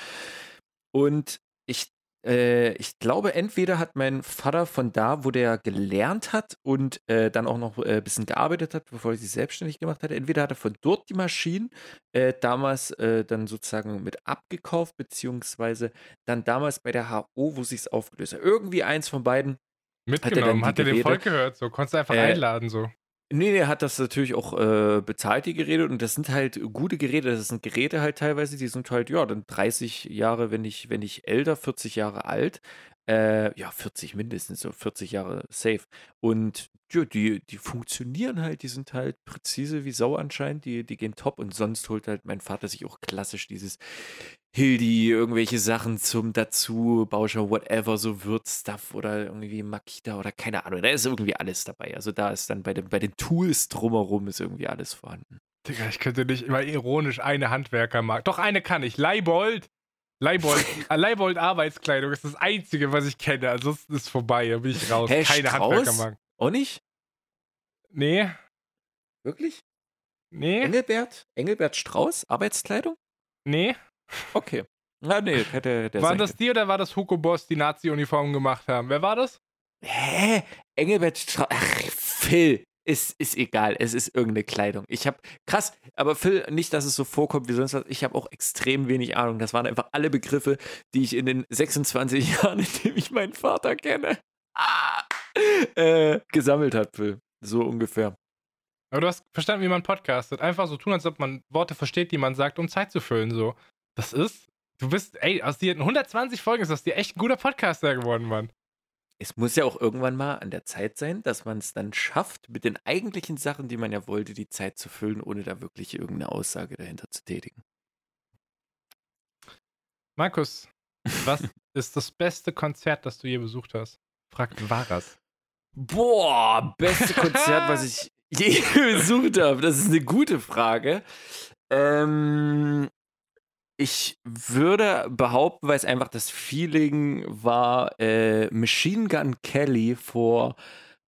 Und ich äh, ich glaube, entweder hat mein Vater von da, wo der gelernt hat und äh, dann auch noch ein äh, bisschen gearbeitet hat, bevor er sich selbstständig gemacht hat, entweder hat er von dort die Maschinen äh, damals äh, dann sozusagen mit abgekauft, beziehungsweise dann damals bei der HO, wo sich es aufgelöst hat. Irgendwie eins von beiden. Mitgenommen, hat er, hat er den Volk gehört, so konntest du einfach äh, einladen, so. Nee, nee, hat das natürlich auch äh, bezahlt, die Geräte. Und das sind halt gute Geräte. Das sind Geräte halt teilweise, die sind halt, ja, dann 30 Jahre, wenn nicht, wenn nicht älter, 40 Jahre alt. Äh, ja, 40 mindestens, so 40 Jahre safe. Und ja, die, die funktionieren halt, die sind halt präzise wie Sau anscheinend, die, die gehen top. Und sonst holt halt mein Vater sich auch klassisch dieses Hildi, irgendwelche Sachen zum dazu, Bauscher, whatever, so Würzstuff oder irgendwie Makita oder keine Ahnung. Da ist irgendwie alles dabei. Also da ist dann bei, den, bei den Tools drumherum ist irgendwie alles vorhanden. Digga, ich könnte nicht immer ironisch eine Handwerkermarke. Doch, eine kann ich. Leibold. Leibold, äh, Leibold Arbeitskleidung ist das Einzige, was ich kenne. Ansonsten ist vorbei, da bin ich raus. Hä, Keine Handwerkermarke. Auch nicht? Nee. Wirklich? Nee. Engelbert? Engelbert Strauß? Arbeitskleidung? Nee. Okay. Ah, nee, hätte, hätte Waren das die oder war das Hugo Boss, die Nazi-Uniformen gemacht haben? Wer war das? Hä? Engelbert Strauß. Ach, Phil. Ist, ist egal, es ist irgendeine Kleidung. Ich habe, krass, aber Phil, nicht, dass es so vorkommt wie sonst was, ich habe auch extrem wenig Ahnung. Das waren einfach alle Begriffe, die ich in den 26 Jahren, in denen ich meinen Vater kenne, ah, äh, gesammelt hat, Phil. So ungefähr. Aber du hast verstanden, wie man podcastet. Einfach so tun, als ob man Worte versteht, die man sagt, um Zeit zu füllen. So. Das ist, du bist, ey, aus dir 120 Folgen ist das dir echt ein guter Podcaster geworden, Mann es muss ja auch irgendwann mal an der Zeit sein, dass man es dann schafft, mit den eigentlichen Sachen, die man ja wollte, die Zeit zu füllen, ohne da wirklich irgendeine Aussage dahinter zu tätigen. Markus, was ist das beste Konzert, das du je besucht hast? Fragt Varas. Boah, beste Konzert, was ich je besucht habe. Das ist eine gute Frage. Ähm, ich würde behaupten, weil es einfach das Feeling war, äh, Machine Gun Kelly vor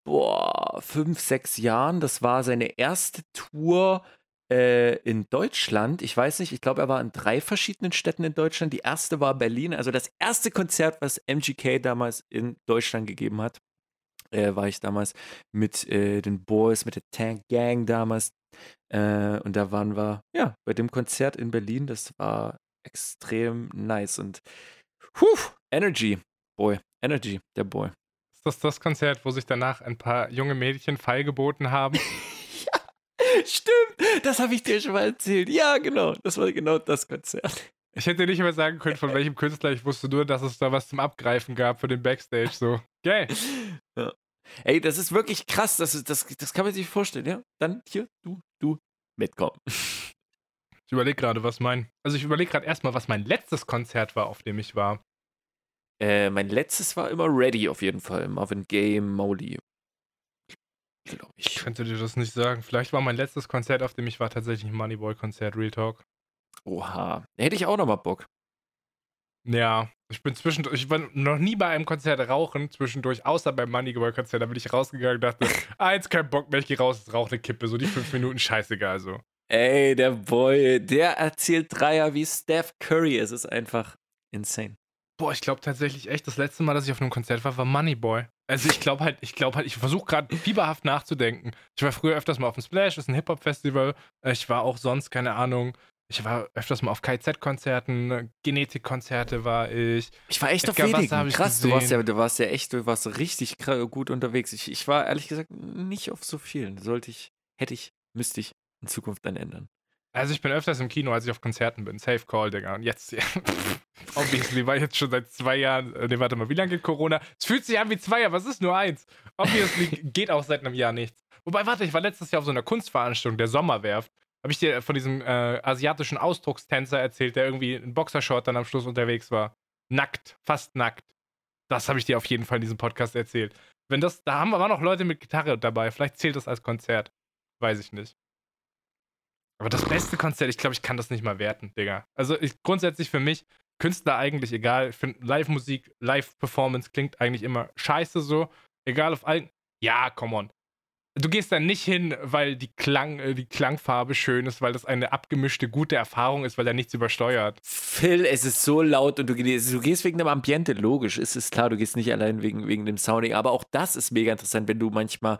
boah, fünf, sechs Jahren. Das war seine erste Tour äh, in Deutschland. Ich weiß nicht, ich glaube, er war in drei verschiedenen Städten in Deutschland. Die erste war Berlin. Also das erste Konzert, was MGK damals in Deutschland gegeben hat, äh, war ich damals mit äh, den Boys, mit der Tank Gang damals. Äh, und da waren wir, ja, bei dem Konzert in Berlin. Das war extrem nice. Und puh, Energy, Boy. Energy, der Boy. Ist das das Konzert, wo sich danach ein paar junge Mädchen feilgeboten haben? ja, stimmt. Das habe ich dir schon mal erzählt. Ja, genau. Das war genau das Konzert. Ich hätte nicht mehr sagen können, von welchem Künstler. Ich wusste nur, dass es da was zum Abgreifen gab für den Backstage. So, geil. Ja. Ey, das ist wirklich krass. Das, das, das kann man sich vorstellen, ja? Dann hier, du, du, mitkommen. Ich überlege gerade, was mein. Also ich überlege gerade erstmal, was mein letztes Konzert war, auf dem ich war. Äh, mein letztes war immer Ready auf jeden Fall. Marvin Gaye, Molly. Glaube ich. Ich könnte dir das nicht sagen. Vielleicht war mein letztes Konzert, auf dem ich war, tatsächlich ein Moneyboy-Konzert, Real Talk. Oha. Hätte ich auch nochmal Bock. Ja, ich bin zwischendurch, ich war noch nie bei einem Konzert rauchen, zwischendurch, außer beim Moneyboy-Konzert. Da bin ich rausgegangen und dachte, ah, jetzt kein Bock mehr, ich gehe raus, rauche eine Kippe. So die fünf Minuten, scheißegal so. Ey, der Boy, der erzählt Dreier wie Steph Curry. Es ist einfach insane. Boah, ich glaube tatsächlich echt, das letzte Mal, dass ich auf einem Konzert war, war Moneyboy. Also ich glaube halt, ich glaube halt, ich versuche gerade fieberhaft nachzudenken. Ich war früher öfters mal auf dem Splash, das ist ein Hip-Hop-Festival. Ich war auch sonst, keine Ahnung, ich war öfters mal auf KZ-Konzerten, Genetik-Konzerte war ich. Ich war echt Edgar auf wenigen. Krass, du warst, ja, du warst ja echt, du warst richtig gut unterwegs. Ich, ich war ehrlich gesagt nicht auf so vielen. Sollte ich, hätte ich, müsste ich in Zukunft dann ändern? Also ich bin öfters im Kino, als ich auf Konzerten bin. Safe Call, Digga. Und jetzt, obviously, war jetzt schon seit zwei Jahren, ne, warte mal, wie lange geht Corona? Es fühlt sich an wie zwei Jahre, was ist nur eins? Obviously geht auch seit einem Jahr nichts. Wobei, warte, ich war letztes Jahr auf so einer Kunstveranstaltung, der Sommerwerft. Habe ich dir von diesem äh, asiatischen Ausdruckstänzer erzählt, der irgendwie in Boxershort dann am Schluss unterwegs war. Nackt, fast nackt. Das habe ich dir auf jeden Fall in diesem Podcast erzählt. Wenn das, da haben wir noch Leute mit Gitarre dabei. Vielleicht zählt das als Konzert. Weiß ich nicht. Aber das beste Konzert, ich glaube, ich kann das nicht mal werten, Digga. Also ich, grundsätzlich für mich, Künstler eigentlich egal. Ich finde Live-Musik, Live-Performance klingt eigentlich immer scheiße so. Egal auf allen. Ja, come on. Du gehst da nicht hin, weil die, Klang, äh, die Klangfarbe schön ist, weil das eine abgemischte, gute Erfahrung ist, weil er nichts übersteuert. Phil, es ist so laut und du, du gehst wegen dem Ambiente, logisch. Es ist klar, du gehst nicht allein wegen, wegen dem Sounding. Aber auch das ist mega interessant, wenn du manchmal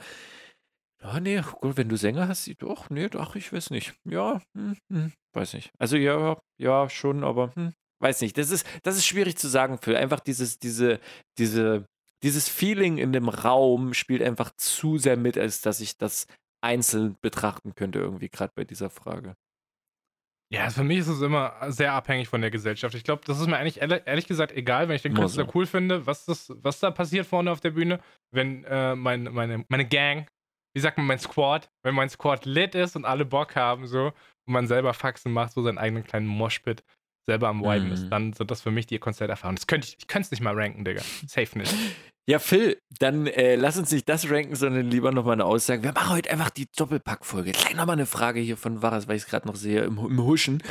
ja, nee, gut, wenn du Sänger hast, doch, nee, doch, ich weiß nicht. Ja, hm, hm, weiß nicht. Also ja, ja, schon, aber hm, weiß nicht. Das ist, das ist schwierig zu sagen, Phil. Einfach dieses, diese, diese, dieses Feeling in dem Raum spielt einfach zu sehr mit, als dass ich das einzeln betrachten könnte, irgendwie, gerade bei dieser Frage. Ja, für mich ist es immer sehr abhängig von der Gesellschaft. Ich glaube, das ist mir eigentlich ehrlich gesagt egal, wenn ich den Künstler cool finde, was, das, was da passiert vorne auf der Bühne. Wenn äh, mein, meine, meine Gang wie sagt man, mein Squad, wenn mein Squad lit ist und alle Bock haben, so, und man selber Faxen macht, so seinen eigenen kleinen Moshpit selber am Wipen mhm. ist, dann sind das für mich die Konzerterfahrungen. Das könnte ich, ich könnte es nicht mal ranken, Digga. Safe nicht. Ja, Phil, dann äh, lass uns nicht das ranken, sondern lieber nochmal eine Aussage. Wir machen heute einfach die Doppelpackfolge. Gleich nochmal eine Frage hier von Varas, weil ich es gerade noch sehe im, im Huschen.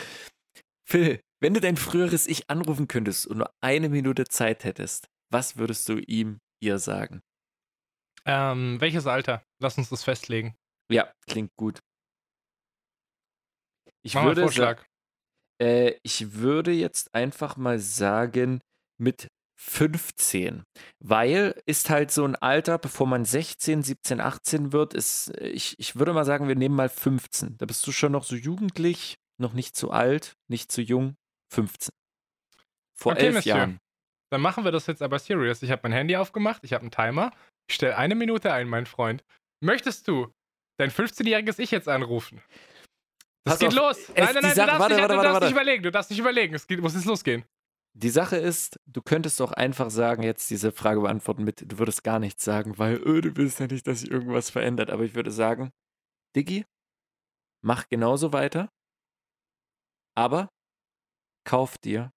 Phil, wenn du dein früheres Ich anrufen könntest und nur eine Minute Zeit hättest, was würdest du ihm, ihr sagen? Ähm, welches Alter? Lass uns das festlegen. Ja, klingt gut. Ich Mach würde Vorschlag. Äh, ich würde jetzt einfach mal sagen, mit 15. Weil ist halt so ein Alter, bevor man 16, 17, 18 wird, ist, ich, ich würde mal sagen, wir nehmen mal 15. Da bist du schon noch so jugendlich, noch nicht zu alt, nicht zu jung. 15. Vor okay, elf Monsieur. Jahren. Dann machen wir das jetzt aber serious. Ich habe mein Handy aufgemacht, ich habe einen Timer. Ich stelle eine Minute ein, mein Freund. Möchtest du dein 15-jähriges Ich jetzt anrufen? Das Pass geht auf, los. Nein, nein, nein, Sache, du darfst, warte, nicht, warte, du darfst warte, nicht überlegen. Du darfst nicht überlegen. Es geht, muss jetzt losgehen. Die Sache ist, du könntest doch einfach sagen, jetzt diese Frage beantworten mit, du würdest gar nichts sagen, weil öh, du willst ja nicht, dass sich irgendwas verändert. Aber ich würde sagen, Diggi, mach genauso weiter, aber kauf dir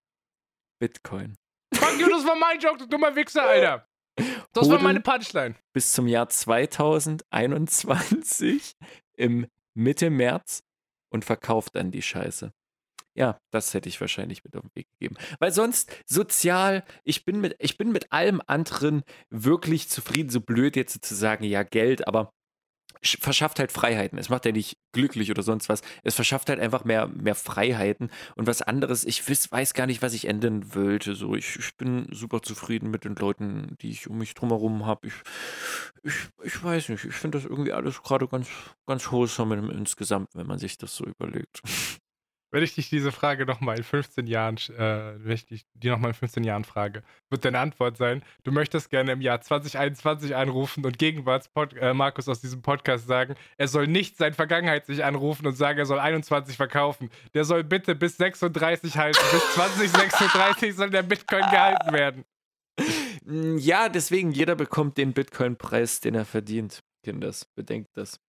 Bitcoin. Fuck you, das war mein Joke, du dummer Wichser, Alter. Das war meine Punchline. Bis zum Jahr 2021 im Mitte März und verkauft dann die Scheiße. Ja, das hätte ich wahrscheinlich mit auf den Weg gegeben. Weil sonst sozial, ich bin mit, ich bin mit allem anderen wirklich zufrieden, so blöd jetzt zu sagen, ja, Geld, aber verschafft halt Freiheiten. Es macht ja nicht glücklich oder sonst was. Es verschafft halt einfach mehr, mehr Freiheiten und was anderes. Ich weiß, weiß gar nicht, was ich ändern wollte. So, ich, ich bin super zufrieden mit den Leuten, die ich um mich drumherum habe. Ich, ich, ich weiß nicht. Ich finde das irgendwie alles gerade ganz, ganz wholesome insgesamt, wenn man sich das so überlegt. Wenn ich dich diese Frage nochmal in 15 Jahren, äh, wenn ich dich, die nochmal in 15 Jahren frage, wird deine Antwort sein, du möchtest gerne im Jahr 2021 anrufen und gegenwarts äh, Markus aus diesem Podcast sagen, er soll nicht sein Vergangenheit sich anrufen und sagen, er soll 21 verkaufen. Der soll bitte bis 36 halten. bis 2036 soll der Bitcoin gehalten werden. Mm, ja, deswegen, jeder bekommt den Bitcoin-Preis, den er verdient. Kinders, bedenkt das.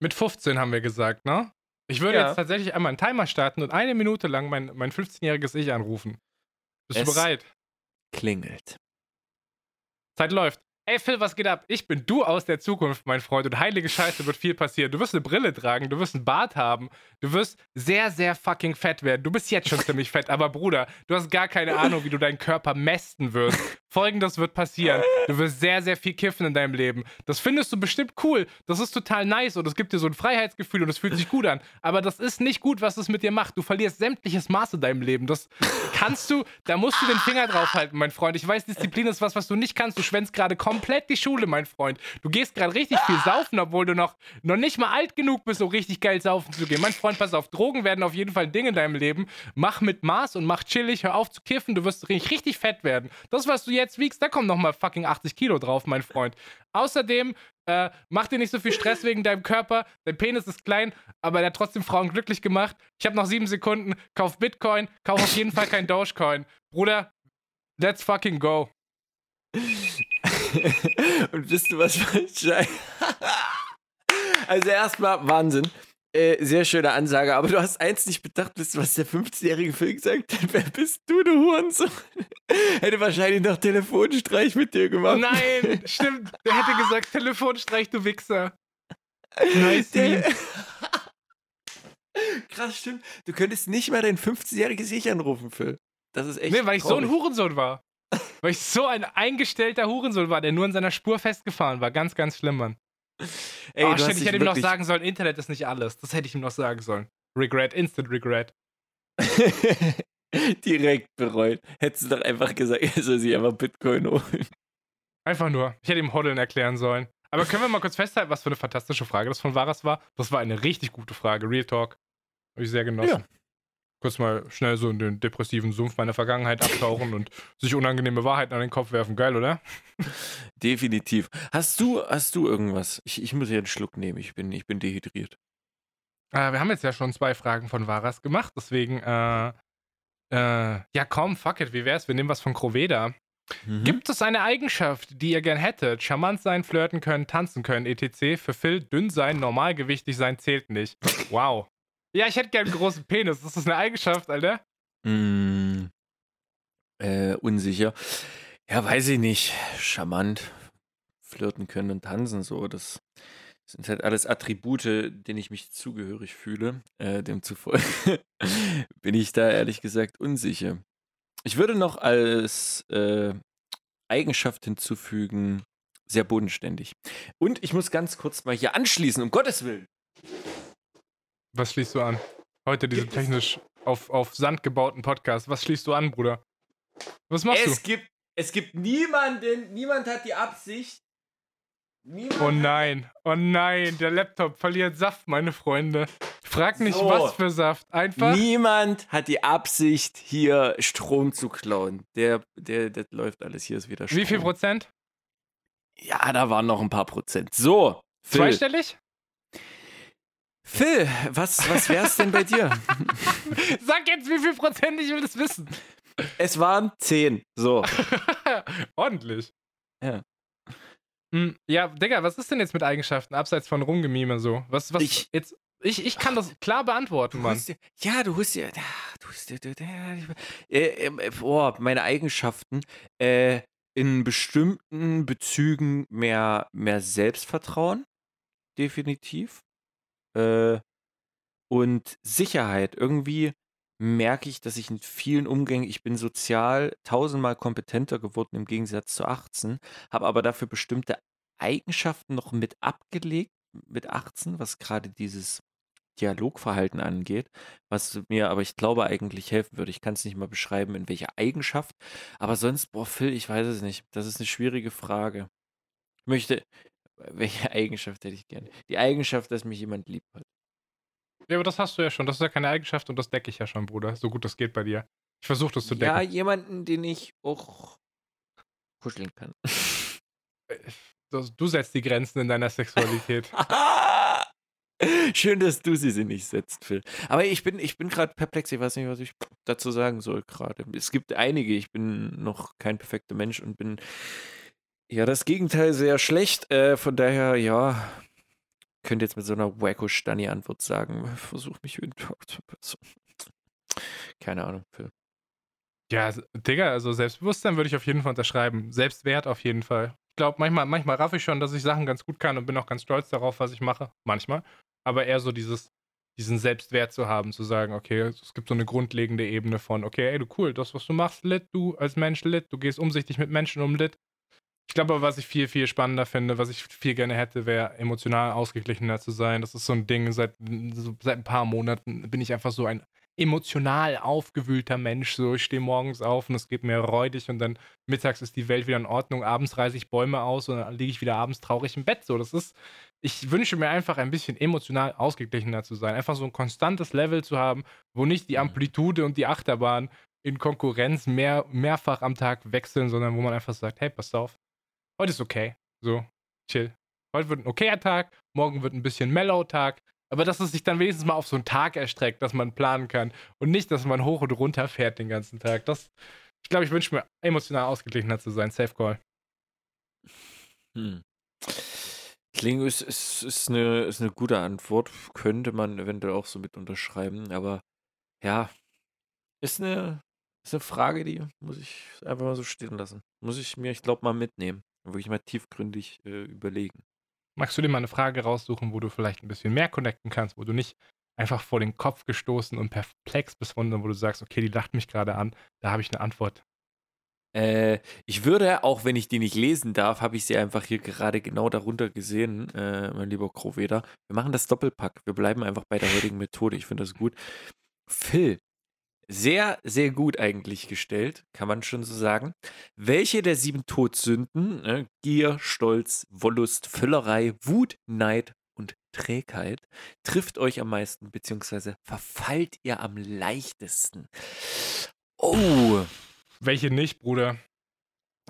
Mit 15 haben wir gesagt, ne? Ich würde ja. jetzt tatsächlich einmal einen Timer starten und eine Minute lang mein, mein 15-jähriges Ich anrufen. Bist es du bereit? Klingelt. Zeit läuft. Ey Phil, was geht ab? Ich bin du aus der Zukunft, mein Freund. Und heilige Scheiße wird viel passieren. Du wirst eine Brille tragen, du wirst einen Bart haben, du wirst sehr, sehr fucking fett werden. Du bist jetzt schon ziemlich fett, aber Bruder, du hast gar keine Ahnung, wie du deinen Körper mästen wirst. Folgendes wird passieren. Du wirst sehr, sehr viel kiffen in deinem Leben. Das findest du bestimmt cool. Das ist total nice und es gibt dir so ein Freiheitsgefühl und es fühlt sich gut an. Aber das ist nicht gut, was es mit dir macht. Du verlierst sämtliches Maß in deinem Leben. Das kannst du, da musst du den Finger drauf halten, mein Freund. Ich weiß, Disziplin ist was, was du nicht kannst. Du schwänzt gerade komplett die Schule, mein Freund. Du gehst gerade richtig viel saufen, obwohl du noch, noch nicht mal alt genug bist, um richtig geil saufen zu gehen. Mein Freund, pass auf, Drogen werden auf jeden Fall ein Ding in deinem Leben. Mach mit Maß und mach chillig, hör auf zu kiffen. Du wirst richtig, fett werden. Das, was du jetzt wiegst, da kommen nochmal fucking 80 Kilo drauf, mein Freund. Außerdem, äh, mach dir nicht so viel Stress wegen deinem Körper. Dein Penis ist klein, aber der hat trotzdem Frauen glücklich gemacht. Ich habe noch sieben Sekunden. Kauf Bitcoin, kauf auf jeden Fall kein Dogecoin. Bruder, let's fucking go. Und wisst du was? also erstmal Wahnsinn. Äh, sehr schöne Ansage, aber du hast eins nicht bedacht, du, was der 15-jährige Phil gesagt hat? Wer bist du, du Hurensohn? hätte wahrscheinlich noch Telefonstreich mit dir gemacht. Nein, stimmt. Der hätte gesagt, Telefonstreich, du Wichser. Nice. Krass, stimmt. Du könntest nicht mal dein 15-jähriges Ich anrufen, Phil. Das ist echt. Nee, weil ich traurig. so ein Hurensohn war. weil ich so ein eingestellter Hurensohn war, der nur in seiner Spur festgefahren war. Ganz, ganz schlimm, Mann. Ey, oh, shit, ich hätte ihm noch sagen sollen, Internet ist nicht alles. Das hätte ich ihm noch sagen sollen. Regret, Instant Regret. Direkt bereut. Hättest du doch einfach gesagt, er soll sich einfach Bitcoin holen. Einfach nur. Ich hätte ihm Hodeln erklären sollen. Aber können wir mal kurz festhalten, was für eine fantastische Frage das von Varas war? Das war eine richtig gute Frage. Real Talk. Habe ich sehr genossen. Ja. Kurz mal schnell so in den depressiven Sumpf meiner Vergangenheit abtauchen und sich unangenehme Wahrheiten an den Kopf werfen. Geil, oder? Definitiv. Hast du, hast du irgendwas? Ich, ich muss hier einen Schluck nehmen. Ich bin, ich bin dehydriert. Äh, wir haben jetzt ja schon zwei Fragen von Varas gemacht, deswegen, äh, äh, ja komm, fuck it, wie wär's? Wir nehmen was von Kroveda. Mhm. Gibt es eine Eigenschaft, die ihr gern hättet? Charmant sein, flirten können, tanzen können, etc. Für Phil, dünn sein, normalgewichtig sein zählt nicht. Wow. Ja, ich hätte gern einen großen Penis. Ist das eine Eigenschaft, Alter? Mm, äh, unsicher. Ja, weiß ich nicht. Charmant. Flirten können und tanzen, so. Das sind halt alles Attribute, denen ich mich zugehörig fühle. Äh, demzufolge bin ich da ehrlich gesagt unsicher. Ich würde noch als äh, Eigenschaft hinzufügen, sehr bodenständig. Und ich muss ganz kurz mal hier anschließen, um Gottes Willen. Was schließt du an? Heute diese technisch auf, auf Sand gebauten Podcast. Was schließt du an, Bruder? Was machst es du? Gibt, es gibt niemanden, niemand hat die Absicht. Niemand oh nein, oh nein, der Laptop verliert Saft, meine Freunde. Frag nicht, so. was für Saft. Einfach. Niemand hat die Absicht, hier Strom zu klauen. Der, der, das läuft alles. Hier ist wieder Strom. Wie viel Prozent? Ja, da waren noch ein paar Prozent. So. Phil. Zweistellig? Phil, was, was wär's denn bei dir? Sag jetzt, wie viel Prozent, ich will das wissen. Es waren 10. So. Ordentlich. Ja. Hm, ja, Digga, was ist denn jetzt mit Eigenschaften, abseits von Rumgemime so? Was, was, ich, jetzt, ich, ich kann das klar beantworten, Mann. Dir, ja, du hast ja, du hast ja, äh, äh, oh, meine Eigenschaften, äh, in bestimmten Bezügen mehr, mehr Selbstvertrauen, definitiv. Äh, und Sicherheit. Irgendwie merke ich, dass ich in vielen Umgängen, ich bin sozial tausendmal kompetenter geworden im Gegensatz zu 18, habe aber dafür bestimmte Eigenschaften noch mit abgelegt mit 18, was gerade dieses Dialogverhalten angeht, was mir aber ich glaube eigentlich helfen würde. Ich kann es nicht mal beschreiben, in welcher Eigenschaft, aber sonst, boah, Phil, ich weiß es nicht. Das ist eine schwierige Frage. Ich möchte, welche Eigenschaft hätte ich gerne? Die Eigenschaft, dass mich jemand lieb hat. Ja, aber das hast du ja schon. Das ist ja keine Eigenschaft und das decke ich ja schon, Bruder. So gut das geht bei dir. Ich versuche das zu decken. Ja, jemanden, den ich auch kuscheln kann. Du setzt die Grenzen in deiner Sexualität. Schön, dass du sie nicht setzt, Phil. Aber ich bin, ich bin gerade perplex. Ich weiß nicht, was ich dazu sagen soll gerade. Es gibt einige. Ich bin noch kein perfekter Mensch und bin ja das Gegenteil sehr schlecht. Äh, von daher, ja, könnte jetzt mit so einer Wacko-Stani-Antwort sagen, versuch mich jeden Tag zu verbessern. Keine Ahnung, Phil. Ja, Digga, also Selbstbewusstsein würde ich auf jeden Fall unterschreiben. Selbstwert auf jeden Fall. Ich glaube, manchmal, manchmal raff ich schon, dass ich Sachen ganz gut kann und bin auch ganz stolz darauf, was ich mache. Manchmal. Aber eher so dieses, diesen Selbstwert zu haben, zu sagen, okay, es gibt so eine grundlegende Ebene von, okay, ey, du cool, das, was du machst, lit, du als Mensch lit, du gehst umsichtig mit Menschen um lit, ich glaube was ich viel, viel spannender finde, was ich viel gerne hätte, wäre emotional ausgeglichener zu sein. Das ist so ein Ding, seit, so, seit ein paar Monaten bin ich einfach so ein emotional aufgewühlter Mensch. So, ich stehe morgens auf und es geht mir räudig und dann mittags ist die Welt wieder in Ordnung, abends reiße ich Bäume aus und dann liege ich wieder abends traurig im Bett. So, das ist, ich wünsche mir einfach ein bisschen emotional ausgeglichener zu sein. Einfach so ein konstantes Level zu haben, wo nicht die mhm. Amplitude und die Achterbahn in Konkurrenz mehr, mehrfach am Tag wechseln, sondern wo man einfach sagt, hey, pass auf, heute ist okay. So, chill. Heute wird ein okayer Tag, morgen wird ein bisschen Mellow-Tag. Aber dass es sich dann wenigstens mal auf so einen Tag erstreckt, dass man planen kann. Und nicht, dass man hoch und runter fährt den ganzen Tag. Das, ich glaube, ich wünsche mir emotional ausgeglichener zu sein. Safe Call. Hm. Klingt ist, ist, ist, eine, ist eine gute Antwort. Könnte man eventuell auch so mit unterschreiben. Aber ja, ist eine, ist eine Frage, die muss ich einfach mal so stehen lassen. Muss ich mir, ich glaube, mal mitnehmen wirklich mal tiefgründig äh, überlegen. Magst du dir mal eine Frage raussuchen, wo du vielleicht ein bisschen mehr connecten kannst, wo du nicht einfach vor den Kopf gestoßen und perplex bist, sondern wo du sagst, okay, die lacht mich gerade an, da habe ich eine Antwort. Äh, ich würde, auch wenn ich die nicht lesen darf, habe ich sie einfach hier gerade genau darunter gesehen, äh, mein lieber Kroveda. Wir machen das Doppelpack. Wir bleiben einfach bei der heutigen Methode. Ich finde das gut. Phil, sehr, sehr gut eigentlich gestellt, kann man schon so sagen. Welche der sieben Todsünden, äh, Gier, Stolz, Wollust, Völlerei, Wut, Neid und Trägheit, trifft euch am meisten, beziehungsweise verfallt ihr am leichtesten? Oh. Welche nicht, Bruder?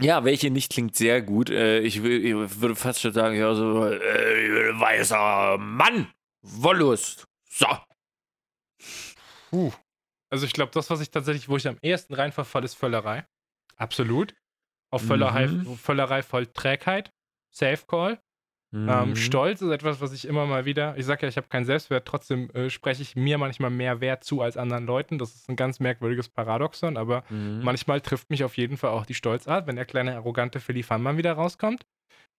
Ja, welche nicht klingt sehr gut. Äh, ich, will, ich, würde fast schon sagen, ja, so äh, weißer Mann, Wollust. So. Puh. Also ich glaube, das, was ich tatsächlich, wo ich am ehesten reinverfall, ist Völlerei. Absolut. Auf Völlerei, mhm. Völlerei voll Trägheit. Safe Call. Ähm, mhm. Ähm, Stolz ist etwas, was ich immer mal wieder, ich sage ja, ich habe keinen Selbstwert, trotzdem äh, spreche ich mir manchmal mehr Wert zu als anderen Leuten. Das ist ein ganz merkwürdiges Paradoxon, aber mhm. manchmal trifft mich auf jeden Fall auch die Stolzart, wenn der kleine arrogante Philly Fanmann wieder rauskommt.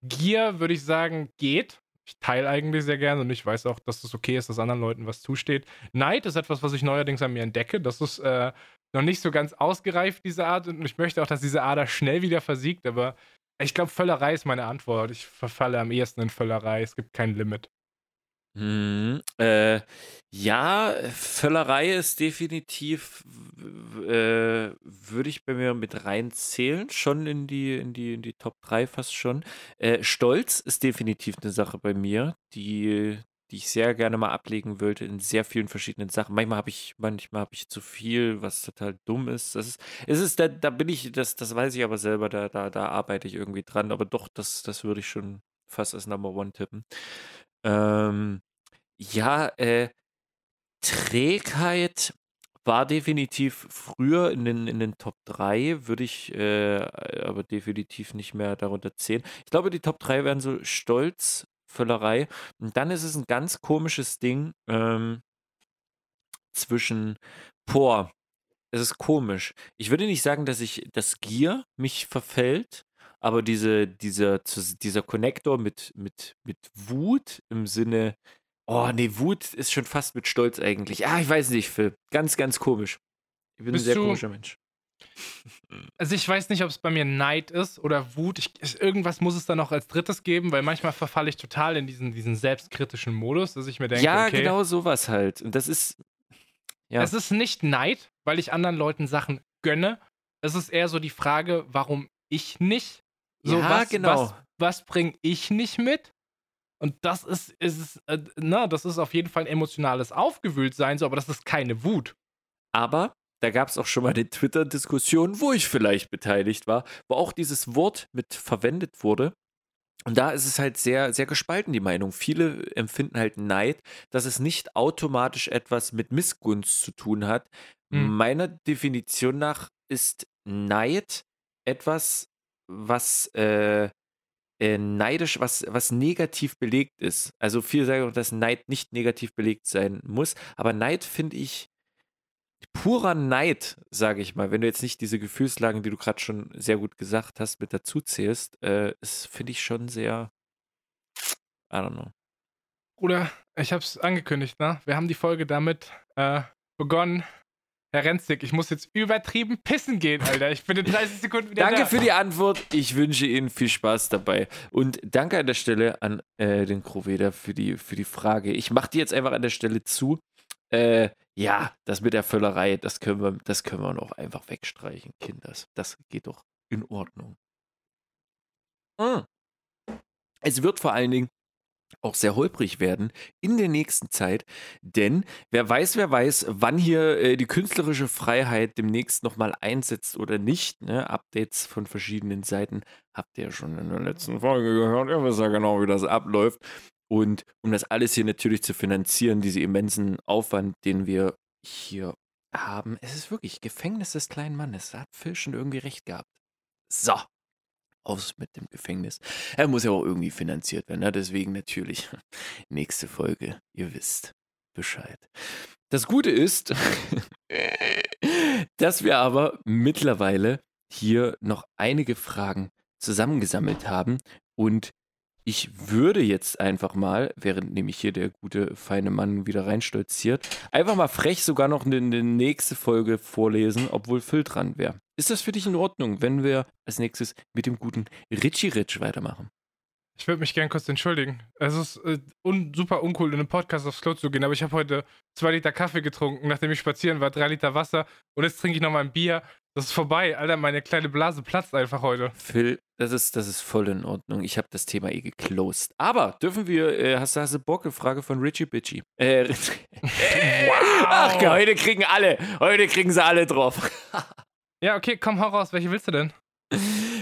Gier würde ich sagen, geht ich teile eigentlich sehr gerne und ich weiß auch, dass es okay ist, dass anderen Leuten was zusteht. Neid ist etwas, was ich neuerdings an mir entdecke. Das ist äh, noch nicht so ganz ausgereift, diese Art. Und ich möchte auch, dass diese Ader schnell wieder versiegt. Aber ich glaube, Völlerei ist meine Antwort. Ich verfalle am ehesten in Völlerei. Es gibt kein Limit. Mhm, äh, ja, Völlerei ist definitiv, äh, würde ich bei mir mit reinzählen, schon in die, in die, in die Top 3 fast schon. Äh, Stolz ist definitiv eine Sache bei mir, die, die ich sehr gerne mal ablegen würde in sehr vielen verschiedenen Sachen. Manchmal habe ich, manchmal habe ich zu viel, was total dumm ist. Das ist, es ist, da, da bin ich, das, das weiß ich aber selber, da, da, da arbeite ich irgendwie dran. Aber doch, das, das würde ich schon fast als Number One tippen. Ähm, ja, äh, Trägheit war definitiv früher in den, in den Top 3, würde ich äh, aber definitiv nicht mehr darunter zählen. Ich glaube, die Top 3 wären so Stolz, Völlerei. Und dann ist es ein ganz komisches Ding ähm, zwischen, boah, es ist komisch. Ich würde nicht sagen, dass ich, dass Gier mich verfällt, aber diese, dieser, dieser Connector mit, mit, mit Wut im Sinne, oh nee, Wut ist schon fast mit Stolz eigentlich. Ah, ich weiß nicht, Phil. Ganz, ganz komisch. Ich bin Bist ein sehr komischer Mensch. Also ich weiß nicht, ob es bei mir Neid ist oder Wut. Ich, irgendwas muss es da noch als drittes geben, weil manchmal verfalle ich total in diesen, diesen selbstkritischen Modus, dass ich mir denke, ja, okay, genau sowas halt. Und das ist, ja. Es ist nicht Neid, weil ich anderen Leuten Sachen gönne. Es ist eher so die Frage, warum ich nicht. So, ja, was, genau. Was, was bringe ich nicht mit? Und das ist, ist äh, na, das ist auf jeden Fall ein emotionales Aufgewühltsein, so, aber das ist keine Wut. Aber da gab es auch schon mal eine Twitter-Diskussion, wo ich vielleicht beteiligt war, wo auch dieses Wort mit verwendet wurde. Und da ist es halt sehr, sehr gespalten, die Meinung. Viele empfinden halt Neid, dass es nicht automatisch etwas mit Missgunst zu tun hat. Mhm. Meiner Definition nach ist Neid etwas, was äh, äh, neidisch, was, was negativ belegt ist. Also viele sagen, dass Neid nicht negativ belegt sein muss, aber Neid finde ich purer Neid, sage ich mal, wenn du jetzt nicht diese Gefühlslagen, die du gerade schon sehr gut gesagt hast, mit dazu zählst, äh, ist, finde ich schon sehr, I don't know. Bruder, ich habe es angekündigt, ne? Wir haben die Folge damit äh, begonnen. Herr Renzig, ich muss jetzt übertrieben pissen gehen, Alter. Ich bin in 30 Sekunden wieder Danke da. für die Antwort. Ich wünsche Ihnen viel Spaß dabei. Und danke an der Stelle an äh, den Kroveda für die, für die Frage. Ich mache die jetzt einfach an der Stelle zu. Äh, ja, das mit der Völlerei, das können wir, das können wir noch einfach wegstreichen, Kinders. Das geht doch in Ordnung. Hm. Es wird vor allen Dingen auch sehr holprig werden in der nächsten Zeit, denn wer weiß, wer weiß, wann hier äh, die künstlerische Freiheit demnächst nochmal einsetzt oder nicht. Ne? Updates von verschiedenen Seiten habt ihr ja schon in der letzten Folge gehört. Ihr wisst ja genau, wie das abläuft. Und um das alles hier natürlich zu finanzieren, diesen immensen Aufwand, den wir hier haben, es ist wirklich Gefängnis des kleinen Mannes. Da hat Phil schon irgendwie recht gehabt. So, aus mit dem Gefängnis. Er muss ja auch irgendwie finanziert werden. Ne? Deswegen natürlich nächste Folge. Ihr wisst Bescheid. Das Gute ist, dass wir aber mittlerweile hier noch einige Fragen zusammengesammelt haben und ich würde jetzt einfach mal, während nämlich hier der gute, feine Mann wieder reinstolziert, einfach mal frech sogar noch eine, eine nächste Folge vorlesen, obwohl Phil dran wäre. Ist das für dich in Ordnung, wenn wir als nächstes mit dem guten Richie Rich weitermachen? Ich würde mich gern kurz entschuldigen. Es ist äh, un super uncool, in einem Podcast aufs Klo zu gehen, aber ich habe heute zwei Liter Kaffee getrunken, nachdem ich spazieren war, drei Liter Wasser und jetzt trinke ich noch mal ein Bier das ist vorbei, Alter. Meine kleine Blase platzt einfach heute. Phil, das ist, das ist voll in Ordnung. Ich habe das Thema eh geclosed. Aber dürfen wir, äh, hast, hast du Bock? Frage von Richie Bitchy. Äh, wow. Ach, heute kriegen alle, heute kriegen sie alle drauf. ja, okay, komm, hau raus. Welche willst du denn?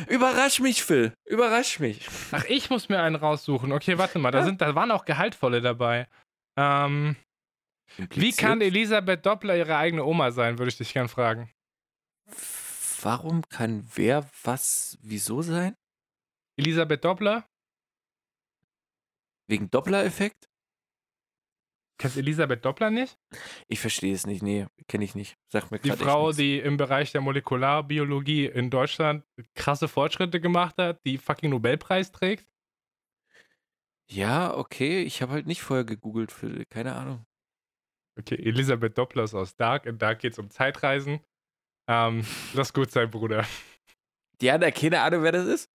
Überrasch mich, Phil. Überrasch mich. Ach, ich muss mir einen raussuchen. Okay, warte mal. Da, sind, da waren auch Gehaltvolle dabei. Ähm, wie kann Elisabeth Doppler ihre eigene Oma sein, würde ich dich gern fragen. Warum kann wer was wieso sein? Elisabeth Doppler? Wegen Doppler-Effekt? Kennst Elisabeth Doppler nicht? Ich verstehe es nicht, nee, kenne ich nicht. Sag mir Die Frau, die im Bereich der Molekularbiologie in Deutschland krasse Fortschritte gemacht hat, die fucking Nobelpreis trägt? Ja, okay, ich habe halt nicht vorher gegoogelt, für, keine Ahnung. Okay, Elisabeth Doppler ist aus Dark. In Dark geht es um Zeitreisen. Ähm, lass gut sein, Bruder. Die hat ja keine Ahnung, wer das ist?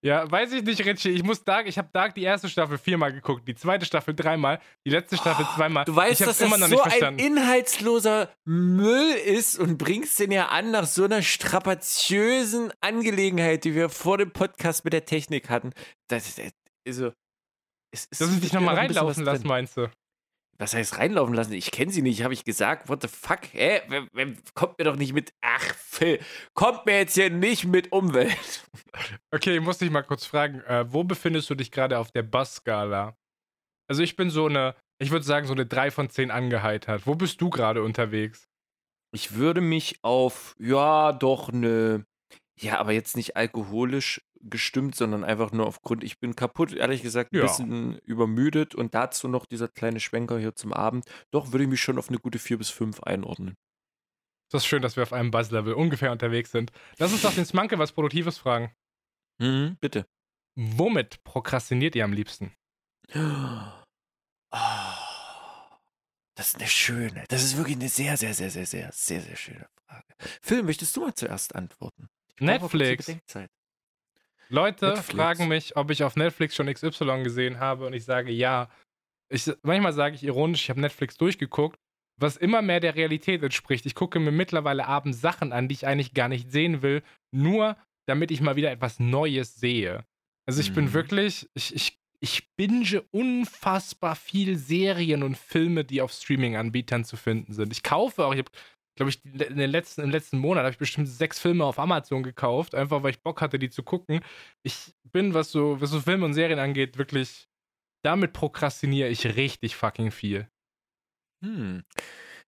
Ja, weiß ich nicht, Richie. Ich muss Dark, ich habe Dark die erste Staffel viermal geguckt, die zweite Staffel dreimal, die letzte Staffel oh, zweimal. Du weißt, dass das so ein inhaltsloser Müll ist und bringst den ja an nach so einer strapaziösen Angelegenheit, die wir vor dem Podcast mit der Technik hatten. Das ist also. Es, es Dass sie dich nochmal reinlaufen lassen, meinst du? Was heißt reinlaufen lassen? Ich kenne sie nicht, habe ich gesagt. What the fuck? Hä? Kommt mir doch nicht mit. Ach, Phil, kommt mir jetzt hier nicht mit Umwelt. Okay, ich muss dich mal kurz fragen. Äh, wo befindest du dich gerade auf der Bass-Skala? Also, ich bin so eine, ich würde sagen, so eine 3 von 10 angeheitert. Wo bist du gerade unterwegs? Ich würde mich auf, ja, doch eine, ja, aber jetzt nicht alkoholisch gestimmt, sondern einfach nur aufgrund, ich bin kaputt, ehrlich gesagt, ein ja. bisschen übermüdet und dazu noch dieser kleine Schwenker hier zum Abend. Doch würde ich mich schon auf eine gute 4 bis 5 einordnen. Das ist schön, dass wir auf einem Buzz-Level ungefähr unterwegs sind. Lass uns doch den Smanke was Produktives fragen. Mhm, bitte. Womit prokrastiniert ihr am liebsten? Oh, das ist eine schöne, das ist wirklich eine sehr, sehr, sehr, sehr, sehr, sehr, sehr schöne Frage. Phil, möchtest du mal zuerst antworten? Netflix. Leute Netflix. fragen mich, ob ich auf Netflix schon XY gesehen habe und ich sage ja. Ich, manchmal sage ich ironisch, ich habe Netflix durchgeguckt, was immer mehr der Realität entspricht. Ich gucke mir mittlerweile abends Sachen an, die ich eigentlich gar nicht sehen will, nur damit ich mal wieder etwas Neues sehe. Also ich mhm. bin wirklich, ich, ich, ich binge unfassbar viel Serien und Filme, die auf Streaming-Anbietern zu finden sind. Ich kaufe auch, ich habe glaube ich, in den letzten, im letzten Monat habe ich bestimmt sechs Filme auf Amazon gekauft, einfach weil ich Bock hatte, die zu gucken. Ich bin, was so, was so Filme und Serien angeht, wirklich, damit prokrastiniere ich richtig fucking viel. Hm.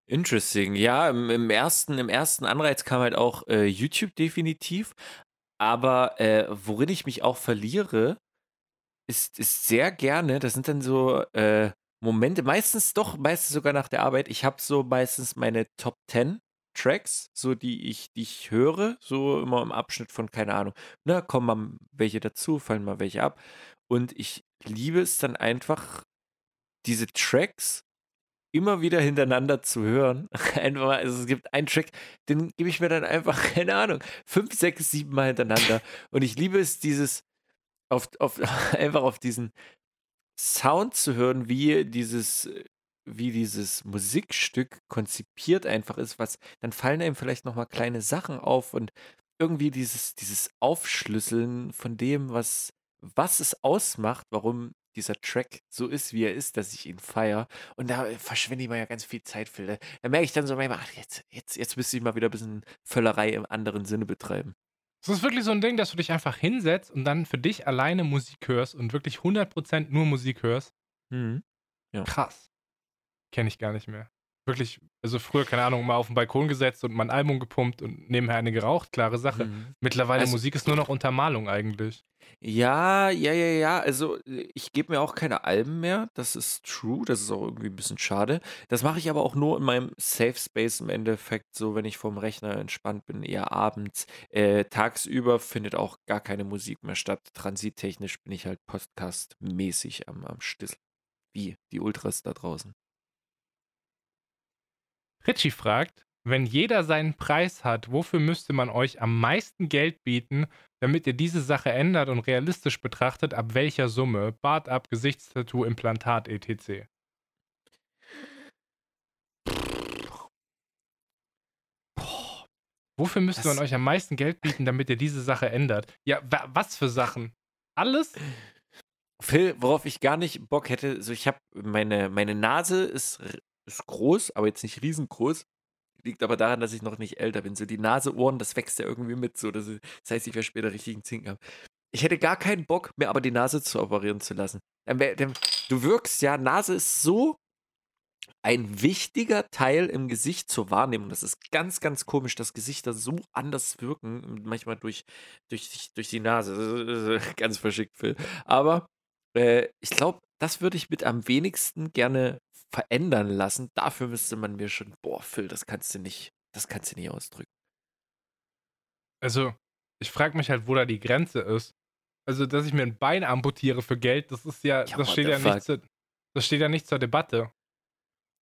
Interesting. Ja, im, im, ersten, im ersten Anreiz kam halt auch äh, YouTube definitiv. Aber äh, worin ich mich auch verliere, ist, ist sehr gerne, das sind dann so äh, Momente, meistens doch, meistens sogar nach der Arbeit. Ich habe so meistens meine Top 10 Tracks, so die ich, die ich höre, so immer im Abschnitt von, keine Ahnung, ne, kommen mal welche dazu, fallen mal welche ab. Und ich liebe es dann einfach, diese Tracks immer wieder hintereinander zu hören. Einfach, also es gibt einen Track, den gebe ich mir dann einfach, keine Ahnung, fünf, sechs, sieben Mal hintereinander. Und ich liebe es, dieses, auf, auf, einfach auf diesen Sound zu hören, wie dieses wie dieses Musikstück konzipiert einfach ist, was dann fallen einem vielleicht noch mal kleine Sachen auf und irgendwie dieses dieses Aufschlüsseln von dem, was was es ausmacht, warum dieser Track so ist, wie er ist, dass ich ihn feiere. Und da verschwende ich mal ja ganz viel Zeit für. Da, da merke ich dann so manchmal, ach, jetzt, jetzt, jetzt müsste ich mal wieder ein bisschen Völlerei im anderen Sinne betreiben. Es ist wirklich so ein Ding, dass du dich einfach hinsetzt und dann für dich alleine Musik hörst und wirklich 100% nur Musik hörst. Mhm. Ja. Krass. Kenne ich gar nicht mehr. Wirklich, also früher, keine Ahnung, mal auf den Balkon gesetzt und mein Album gepumpt und nebenher eine geraucht, klare Sache. Mhm. Mittlerweile also, Musik ist nur noch Untermalung eigentlich. Ja, ja, ja, ja. Also ich gebe mir auch keine Alben mehr. Das ist true. Das ist auch irgendwie ein bisschen schade. Das mache ich aber auch nur in meinem Safe Space im Endeffekt, so wenn ich vorm Rechner entspannt bin, eher abends. Äh, tagsüber findet auch gar keine Musik mehr statt. Transittechnisch bin ich halt Podcast-mäßig am, am Stissel. Wie die Ultras da draußen. Richie fragt, wenn jeder seinen Preis hat, wofür müsste man euch am meisten Geld bieten, damit ihr diese Sache ändert und realistisch betrachtet, ab welcher Summe? Bart ab, Gesichtstattoo, Implantat, etc. Wofür müsste man euch am meisten Geld bieten, damit ihr diese Sache ändert? Ja, was für Sachen? Alles? Phil, worauf ich gar nicht Bock hätte, so ich habe meine, meine Nase ist, ist groß, aber jetzt nicht riesengroß. Liegt aber daran, dass ich noch nicht älter bin. So die Nase, Ohren, das wächst ja irgendwie mit. So, das, das heißt, ich werde später richtigen Zinken haben. Ich hätte gar keinen Bock, mir aber die Nase zu operieren zu lassen. Du wirkst ja, Nase ist so ein wichtiger Teil im Gesicht zur Wahrnehmung. Das ist ganz, ganz komisch, dass Gesichter so anders wirken, manchmal durch, durch, durch die Nase. Ganz verschickt, Phil. Aber äh, ich glaube, das würde ich mit am wenigsten gerne verändern lassen. Dafür müsste man mir schon, boah, Phil, das kannst du nicht, das kannst du nicht ausdrücken. Also, ich frage mich halt, wo da die Grenze ist. Also, dass ich mir ein Bein amputiere für Geld, das ist ja, ja das steht ja nicht zur, das steht ja nicht zur Debatte.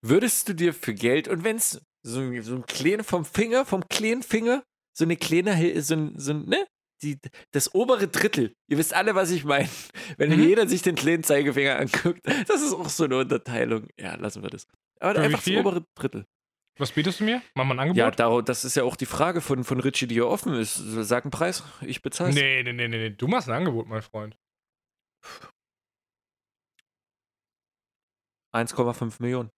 Würdest du dir für Geld, und wenn es so, so ein kleiner vom Finger, vom kleinen Finger, so eine kleine, so ein, so ein, ne? Die, das obere Drittel. Ihr wisst alle, was ich meine. Wenn mhm. jeder sich den kleinen Zeigefinger anguckt, das ist auch so eine Unterteilung. Ja, lassen wir das. Aber Für einfach das obere Drittel. Was bietest du mir? Mach mal ein Angebot. Ja, das ist ja auch die Frage von, von Richie, die ja offen ist. Sag einen Preis, ich bezahle Nee, nee, nee, nee, du machst ein Angebot, mein Freund. 1,5 Millionen.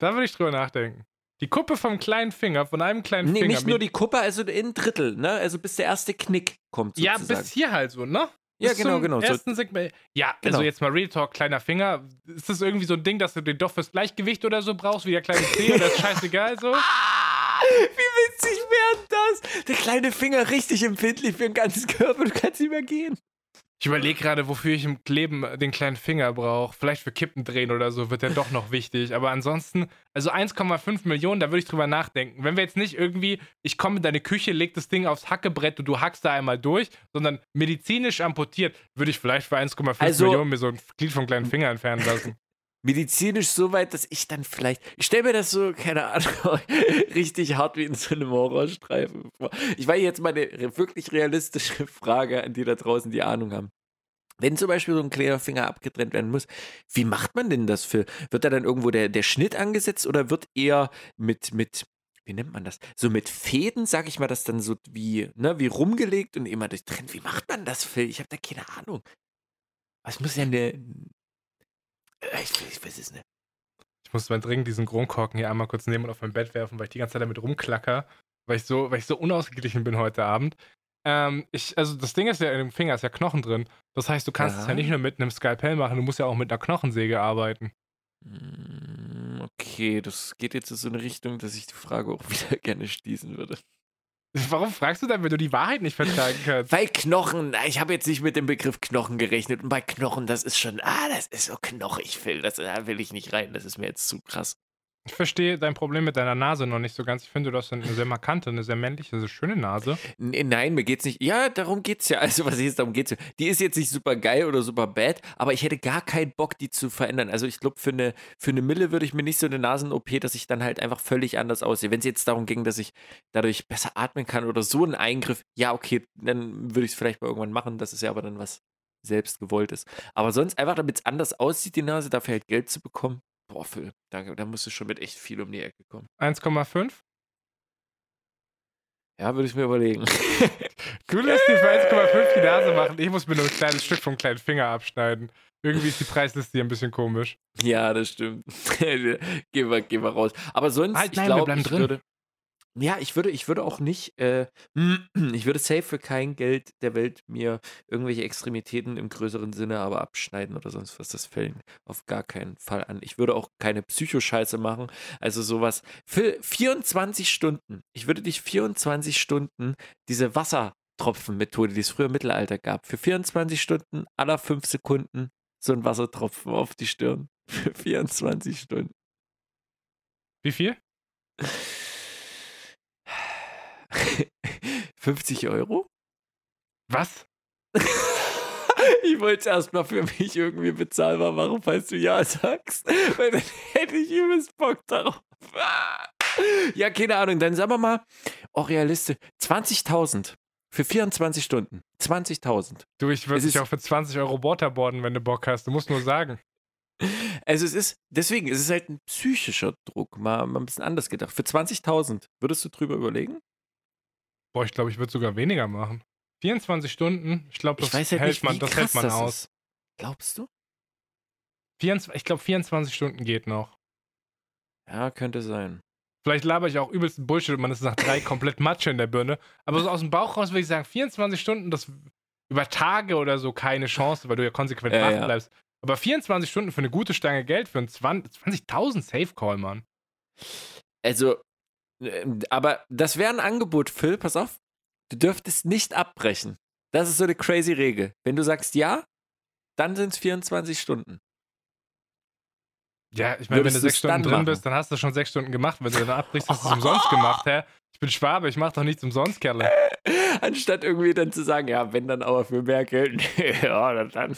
Da würde ich drüber nachdenken. Die Kuppe vom kleinen Finger, von einem kleinen nee, Finger. Nee, nicht nur die Kuppe, also in Drittel, ne? Also bis der erste Knick kommt sozusagen. Ja, bis hier halt so, ne? Ja, genau, genau. Ersten Segment. Ja, also genau. also jetzt mal Real Talk, kleiner Finger. Ist das irgendwie so ein Ding, dass du den doch fürs Gleichgewicht oder so brauchst, wie der kleine Zeh oder ist scheißegal so? Wie witzig wäre das? Der kleine Finger richtig empfindlich für den ganzen Körper, du kannst nicht mehr gehen. Ich überlege gerade, wofür ich im Leben den kleinen Finger brauche. Vielleicht für Kippen drehen oder so wird der doch noch wichtig. Aber ansonsten, also 1,5 Millionen, da würde ich drüber nachdenken. Wenn wir jetzt nicht irgendwie, ich komme in deine Küche, leg das Ding aufs Hackebrett und du hackst da einmal durch, sondern medizinisch amputiert, würde ich vielleicht für 1,5 also, Millionen mir so ein Glied vom kleinen Finger entfernen lassen. Medizinisch so weit, dass ich dann vielleicht, ich stelle mir das so, keine Ahnung, richtig hart wie in so einem Horrorstreifen vor. Ich war jetzt mal eine wirklich realistische Frage an die da draußen, die Ahnung haben. Wenn zum Beispiel so ein kleiner abgetrennt werden muss, wie macht man denn das für? Wird da dann irgendwo der, der Schnitt angesetzt oder wird eher mit, mit, wie nennt man das? So mit Fäden, sag ich mal, das dann so wie, ne, wie rumgelegt und immer durchtrennt. Wie macht man das, Phil? Ich habe da keine Ahnung. Es muss ja eine, ich, ich weiß es nicht. Ich muss mal dringend diesen Kronkorken hier einmal kurz nehmen und auf mein Bett werfen, weil ich die ganze Zeit damit rumklacker, weil ich so, weil ich so unausgeglichen bin heute Abend. Ähm, ich, also das Ding ist ja, in dem Finger ist ja Knochen drin. Das heißt, du kannst ja. es ja nicht nur mit einem Skalpell machen, du musst ja auch mit einer Knochensäge arbeiten. Hm, okay, das geht jetzt in so eine Richtung, dass ich die Frage auch wieder gerne schließen würde. Warum fragst du dann, wenn du die Wahrheit nicht vertragen kannst? Weil Knochen, ich habe jetzt nicht mit dem Begriff Knochen gerechnet. Und bei Knochen, das ist schon, ah, das ist so knochig, Phil. Das, da will ich nicht rein. Das ist mir jetzt zu krass. Ich verstehe dein Problem mit deiner Nase noch nicht so ganz. Ich finde, du hast eine sehr markante, eine sehr männliche, eine schöne Nase. Nein, mir geht's nicht. Ja, darum geht's ja. Also, was ist, darum geht's ja. Die ist jetzt nicht super geil oder super bad, aber ich hätte gar keinen Bock, die zu verändern. Also, ich glaube, für eine, für eine Mille würde ich mir nicht so eine Nasen-OP, dass ich dann halt einfach völlig anders aussehe. Wenn es jetzt darum ging, dass ich dadurch besser atmen kann oder so ein Eingriff, ja, okay, dann würde ich es vielleicht mal irgendwann machen. Das ist ja aber dann was selbst gewollt ist. Aber sonst einfach, damit es anders aussieht, die Nase, dafür halt Geld zu bekommen, Boah, Phil, da, da musst du schon mit echt viel um die Ecke kommen. 1,5? Ja, würde ich mir überlegen. du lässt dir für 1,5 die Nase machen. Ich muss mir nur ein kleines Stück vom kleinen Finger abschneiden. Irgendwie ist die Preisliste hier ein bisschen komisch. Ja, das stimmt. gehen, wir, gehen wir raus. Aber sonst, halt, ich glaube, ich drin. würde. Ja, ich würde, ich würde auch nicht, äh, ich würde safe für kein Geld der Welt mir irgendwelche Extremitäten im größeren Sinne aber abschneiden oder sonst was. Das fällt auf gar keinen Fall an. Ich würde auch keine Psychoscheiße machen. Also sowas. Für 24 Stunden. Ich würde dich 24 Stunden diese Wassertropfenmethode, die es früher im Mittelalter gab, für 24 Stunden aller 5 Sekunden so ein Wassertropfen auf die Stirn. Für 24 Stunden. Wie viel? 50 Euro? Was? ich wollte es erstmal für mich irgendwie bezahlbar machen, falls du ja sagst. Weil dann hätte ich übelst Bock darauf. ja, keine Ahnung. Dann sagen wir mal, auch oh, realistisch, 20.000 für 24 Stunden. 20.000. Du, ich würde dich auch für 20 Euro waterboarden, wenn du Bock hast. Du musst nur sagen. Also es ist, deswegen, es ist halt ein psychischer Druck, mal, mal ein bisschen anders gedacht. Für 20.000 würdest du drüber überlegen? Boah, ich glaube, ich würde sogar weniger machen. 24 Stunden, ich glaube, das, ich halt hält, nicht, man, das hält man das aus. Ist. Glaubst du? 24, ich glaube, 24 Stunden geht noch. Ja, könnte sein. Vielleicht laber ich auch übelst Bullshit und man ist nach drei komplett Matsche in der Birne. Aber so aus dem Bauch raus würde ich sagen, 24 Stunden, das über Tage oder so keine Chance, weil du ja konsequent äh, ja. bleibst. Aber 24 Stunden für eine gute Stange Geld für einen 20.000 20 Safe Call, Mann. Also, aber das wäre ein Angebot, Phil, pass auf. Du dürftest nicht abbrechen. Das ist so eine crazy Regel. Wenn du sagst ja, dann sind es 24 Stunden. Ja, ich meine, wenn du sechs Stunden drin machen? bist, dann hast du schon sechs Stunden gemacht. Wenn du dann abbrichst, hast du es umsonst gemacht, hä? Ich bin Schwabe, ich mach doch nichts umsonst, Kerle. Anstatt irgendwie dann zu sagen, ja, wenn dann aber für mehr Geld. ja, dann.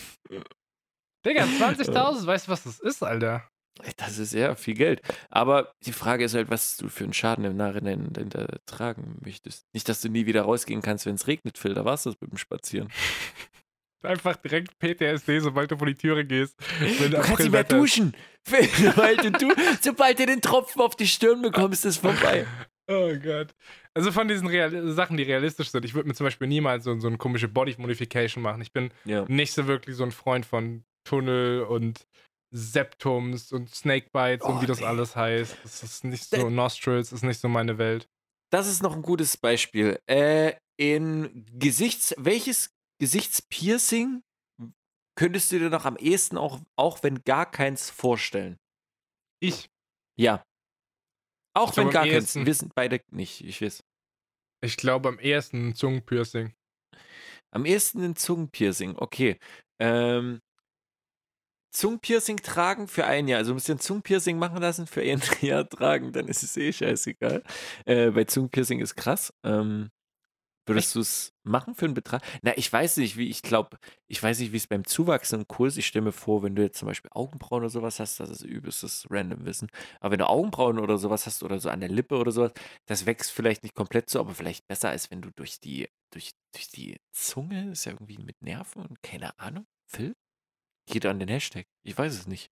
Digga, 20.000, weißt du, was das ist, Alter? Das ist ja viel Geld. Aber die Frage ist halt, was du für einen Schaden im Nachhinein denn da tragen möchtest. Nicht, dass du nie wieder rausgehen kannst, wenn es regnet, Phil. Da war's das mit dem Spazieren. Einfach direkt PTSD, sobald du vor die Türe gehst. Du kannst nicht mehr duschen. sobald, du, sobald du den Tropfen auf die Stirn bekommst, ist vorbei. Oh Gott. Also von diesen Real Sachen, die realistisch sind. Ich würde mir zum Beispiel niemals so, so eine komische Body Modification machen. Ich bin ja. nicht so wirklich so ein Freund von Tunnel und Septums und Snakebites oh, und wie das nee. alles heißt. Das ist nicht so, Nostrils ist nicht so meine Welt. Das ist noch ein gutes Beispiel. Äh, in Gesichts, welches Gesichtspiercing könntest du dir noch am ehesten auch, auch wenn gar keins vorstellen? Ich. Ja. Auch ich wenn gar keins. Wir sind beide nicht, ich weiß. Ich glaube am ehesten ein Zungenpiercing. Am ehesten ein Zungenpiercing, okay. Ähm, Zungenpiercing tragen für ein Jahr. Also ein bisschen Zungenpiercing machen lassen für ein Jahr tragen, dann ist es eh scheißegal. Äh, bei Zungenpiercing ist krass. Ähm, würdest du es machen für einen Betrag? Na, ich weiß nicht, wie ich glaube, ich weiß nicht, wie es beim zuwachsenden Kurs, ich stelle mir vor, wenn du jetzt zum Beispiel Augenbrauen oder sowas hast, das ist übelstes random Wissen. Aber wenn du Augenbrauen oder sowas hast oder so an der Lippe oder sowas, das wächst vielleicht nicht komplett so, aber vielleicht besser, als wenn du durch die, durch, durch die Zunge, ist ja irgendwie mit Nerven und keine Ahnung, Phil? Geht an den Hashtag. Ich weiß es nicht.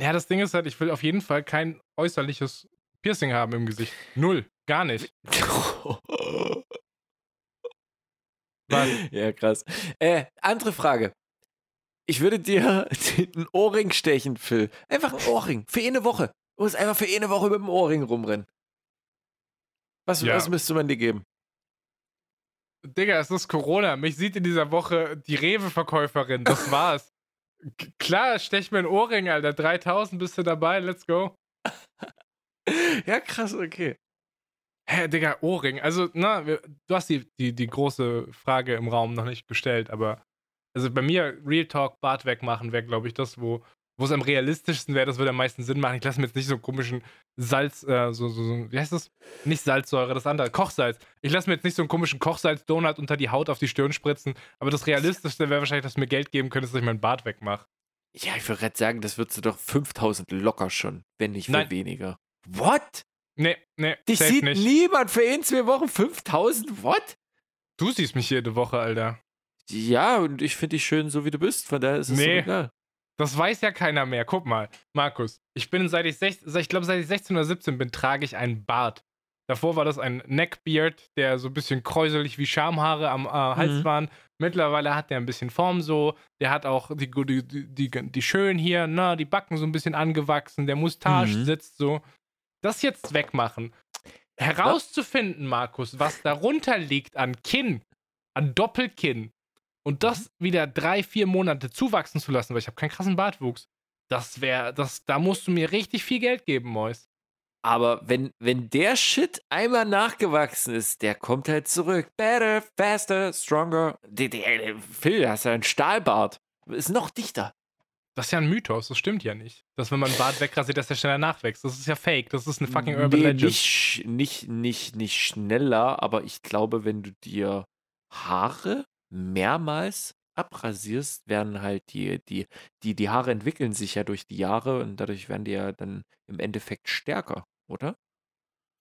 Ja, das Ding ist halt, ich will auf jeden Fall kein äußerliches Piercing haben im Gesicht. Null. Gar nicht. Was? Ja, krass. Äh, andere Frage. Ich würde dir einen Ohrring stechen, Phil. Einfach ein Ohrring. Für eine Woche. Du musst einfach für eine Woche mit dem Ohrring rumrennen. Was, ja. was müsste man dir geben? Digga, es ist Corona. Mich sieht in dieser Woche die Rewe-Verkäuferin. Das war's. Klar, stech mir ein Ohrring, Alter. 3000 bist du dabei, let's go. ja, krass, okay. Hä, Digga, Ohrring. Also, na, du hast die, die, die große Frage im Raum noch nicht gestellt, aber also bei mir, Real Talk, Bart wegmachen wäre, glaube ich, das, wo, wo es am realistischsten wäre, das würde am meisten Sinn machen. Ich lasse mir jetzt nicht so komischen Salz, äh, so, so, so, wie heißt das? Nicht Salzsäure, das andere, Kochsalz. Ich lasse mir jetzt nicht so einen komischen Kochsalz-Donut unter die Haut auf die Stirn spritzen, aber das Realistischste wäre wahrscheinlich, dass du mir Geld geben könntest, dass ich meinen Bart wegmache. Ja, ich würde gerade sagen, das würdest du doch 5000 locker schon, wenn nicht viel weniger. What? Nee, nee. Dich sieht nicht. niemand für in zwei Wochen 5000? What? Du siehst mich jede Woche, Alter. Ja, und ich finde dich schön, so wie du bist. Von daher ist es nee. so egal. Das weiß ja keiner mehr. Guck mal, Markus. Ich bin seit ich, 16, ich glaube, seit ich 16 oder 17 bin, trage ich einen Bart. Davor war das ein Neckbeard, der so ein bisschen kräuselig wie Schamhaare am äh, Hals mhm. waren. Mittlerweile hat der ein bisschen Form so. Der hat auch die, die, die, die schön hier, na, die Backen so ein bisschen angewachsen. Der Mustache mhm. sitzt so. Das jetzt wegmachen. Herauszufinden, Markus, was darunter liegt an Kinn, an Doppelkinn, und das mhm. wieder drei, vier Monate zuwachsen zu lassen, weil ich habe keinen krassen Bartwuchs, das wäre, das, da musst du mir richtig viel Geld geben, Mois. Aber wenn, wenn der Shit einmal nachgewachsen ist, der kommt halt zurück. Better, faster, stronger. Der, der, Phil, hast ja einen Stahlbart. Ist noch dichter. Das ist ja ein Mythos, das stimmt ja nicht. Dass wenn man einen Bart wegrasiert, dass der schneller nachwächst. Das ist ja fake, das ist eine fucking Urban nee, Legend. Nicht, nicht, nicht, nicht schneller, aber ich glaube, wenn du dir Haare mehrmals abrasierst, werden halt die, die, die, die Haare entwickeln sich ja durch die Jahre und dadurch werden die ja dann im Endeffekt stärker, oder?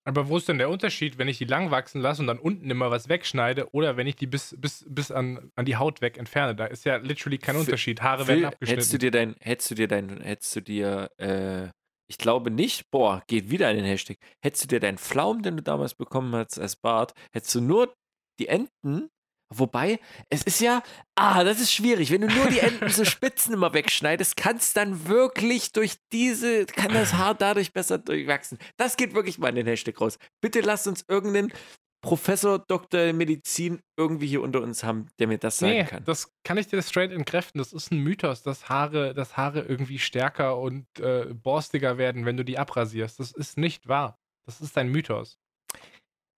Aber wo ist denn der Unterschied, wenn ich die lang wachsen lasse und dann unten immer was wegschneide oder wenn ich die bis, bis, bis an, an die Haut weg entferne? Da ist ja literally kein Unterschied. Haare Phil, werden abgeschnitten. Hättest du dir dein, hättest du dir dein, hättest du dir, äh, ich glaube nicht, boah, geht wieder in den Hashtag. Hättest du dir deinen Pflaum, den du damals bekommen hast als Bart, hättest du nur die Enden Wobei, es ist ja, ah, das ist schwierig. Wenn du nur die Enden so Spitzen immer wegschneidest, kannst dann wirklich durch diese, kann das Haar dadurch besser durchwachsen. Das geht wirklich mal in den Hashtag raus. Bitte lasst uns irgendeinen Professor, Doktor Medizin irgendwie hier unter uns haben, der mir das sagen nee, kann. Das kann ich dir straight entkräften. Das ist ein Mythos, dass Haare, dass Haare irgendwie stärker und äh, borstiger werden, wenn du die abrasierst. Das ist nicht wahr. Das ist ein Mythos.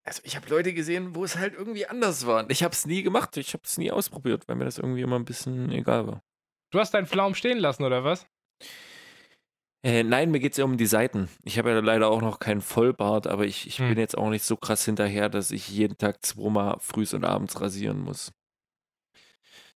Also ich habe Leute gesehen, wo es halt irgendwie anders war. Ich habe es nie gemacht, ich habe es nie ausprobiert, weil mir das irgendwie immer ein bisschen egal war. Du hast deinen Pflaum stehen lassen, oder was? Äh, nein, mir geht es ja um die Seiten. Ich habe ja leider auch noch keinen Vollbart, aber ich, ich hm. bin jetzt auch nicht so krass hinterher, dass ich jeden Tag zweimal frühs und abends rasieren muss.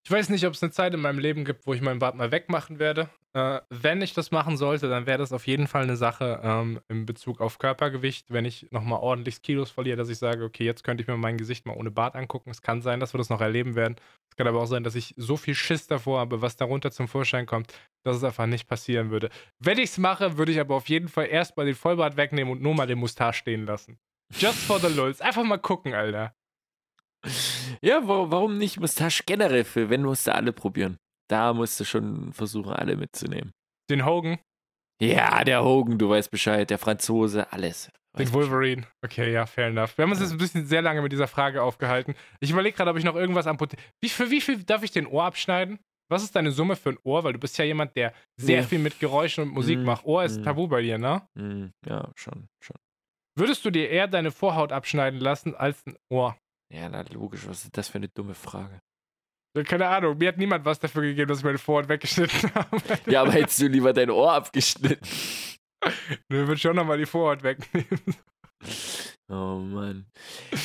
Ich weiß nicht, ob es eine Zeit in meinem Leben gibt, wo ich meinen Bart mal wegmachen werde. Äh, wenn ich das machen sollte, dann wäre das auf jeden Fall eine Sache ähm, in Bezug auf Körpergewicht, wenn ich nochmal ordentlich Kilos verliere, dass ich sage, okay, jetzt könnte ich mir mein Gesicht mal ohne Bart angucken. Es kann sein, dass wir das noch erleben werden. Es kann aber auch sein, dass ich so viel Schiss davor habe, was darunter zum Vorschein kommt, dass es einfach nicht passieren würde. Wenn ich es mache, würde ich aber auf jeden Fall erstmal den Vollbart wegnehmen und nur mal den Mustache stehen lassen. Just for the lulz. Einfach mal gucken, Alter. Ja, warum nicht Mustache generell für, wenn musst du alle probieren. Da musst du schon versuchen, alle mitzunehmen. Den Hogan? Ja, der Hogan, du weißt Bescheid, der Franzose, alles. Den Wolverine. Okay, ja, fair enough. Wir haben uns jetzt ein bisschen sehr lange mit dieser Frage aufgehalten. Ich überlege gerade, ob ich noch irgendwas amputiere. Wie, für wie viel darf ich den Ohr abschneiden? Was ist deine Summe für ein Ohr? Weil du bist ja jemand, der sehr ja. viel mit Geräuschen und Musik mm, macht. Ohr ist mm. tabu bei dir, ne? Mm, ja, schon, schon. Würdest du dir eher deine Vorhaut abschneiden lassen als ein Ohr? Ja, na logisch, was ist das für eine dumme Frage? Keine Ahnung, mir hat niemand was dafür gegeben, dass ich meine Vorhaut weggeschnitten habe. Ja, aber hättest du lieber dein Ohr abgeschnitten? Nö, würde schon nochmal die Vorhaut wegnehmen. Oh Mann.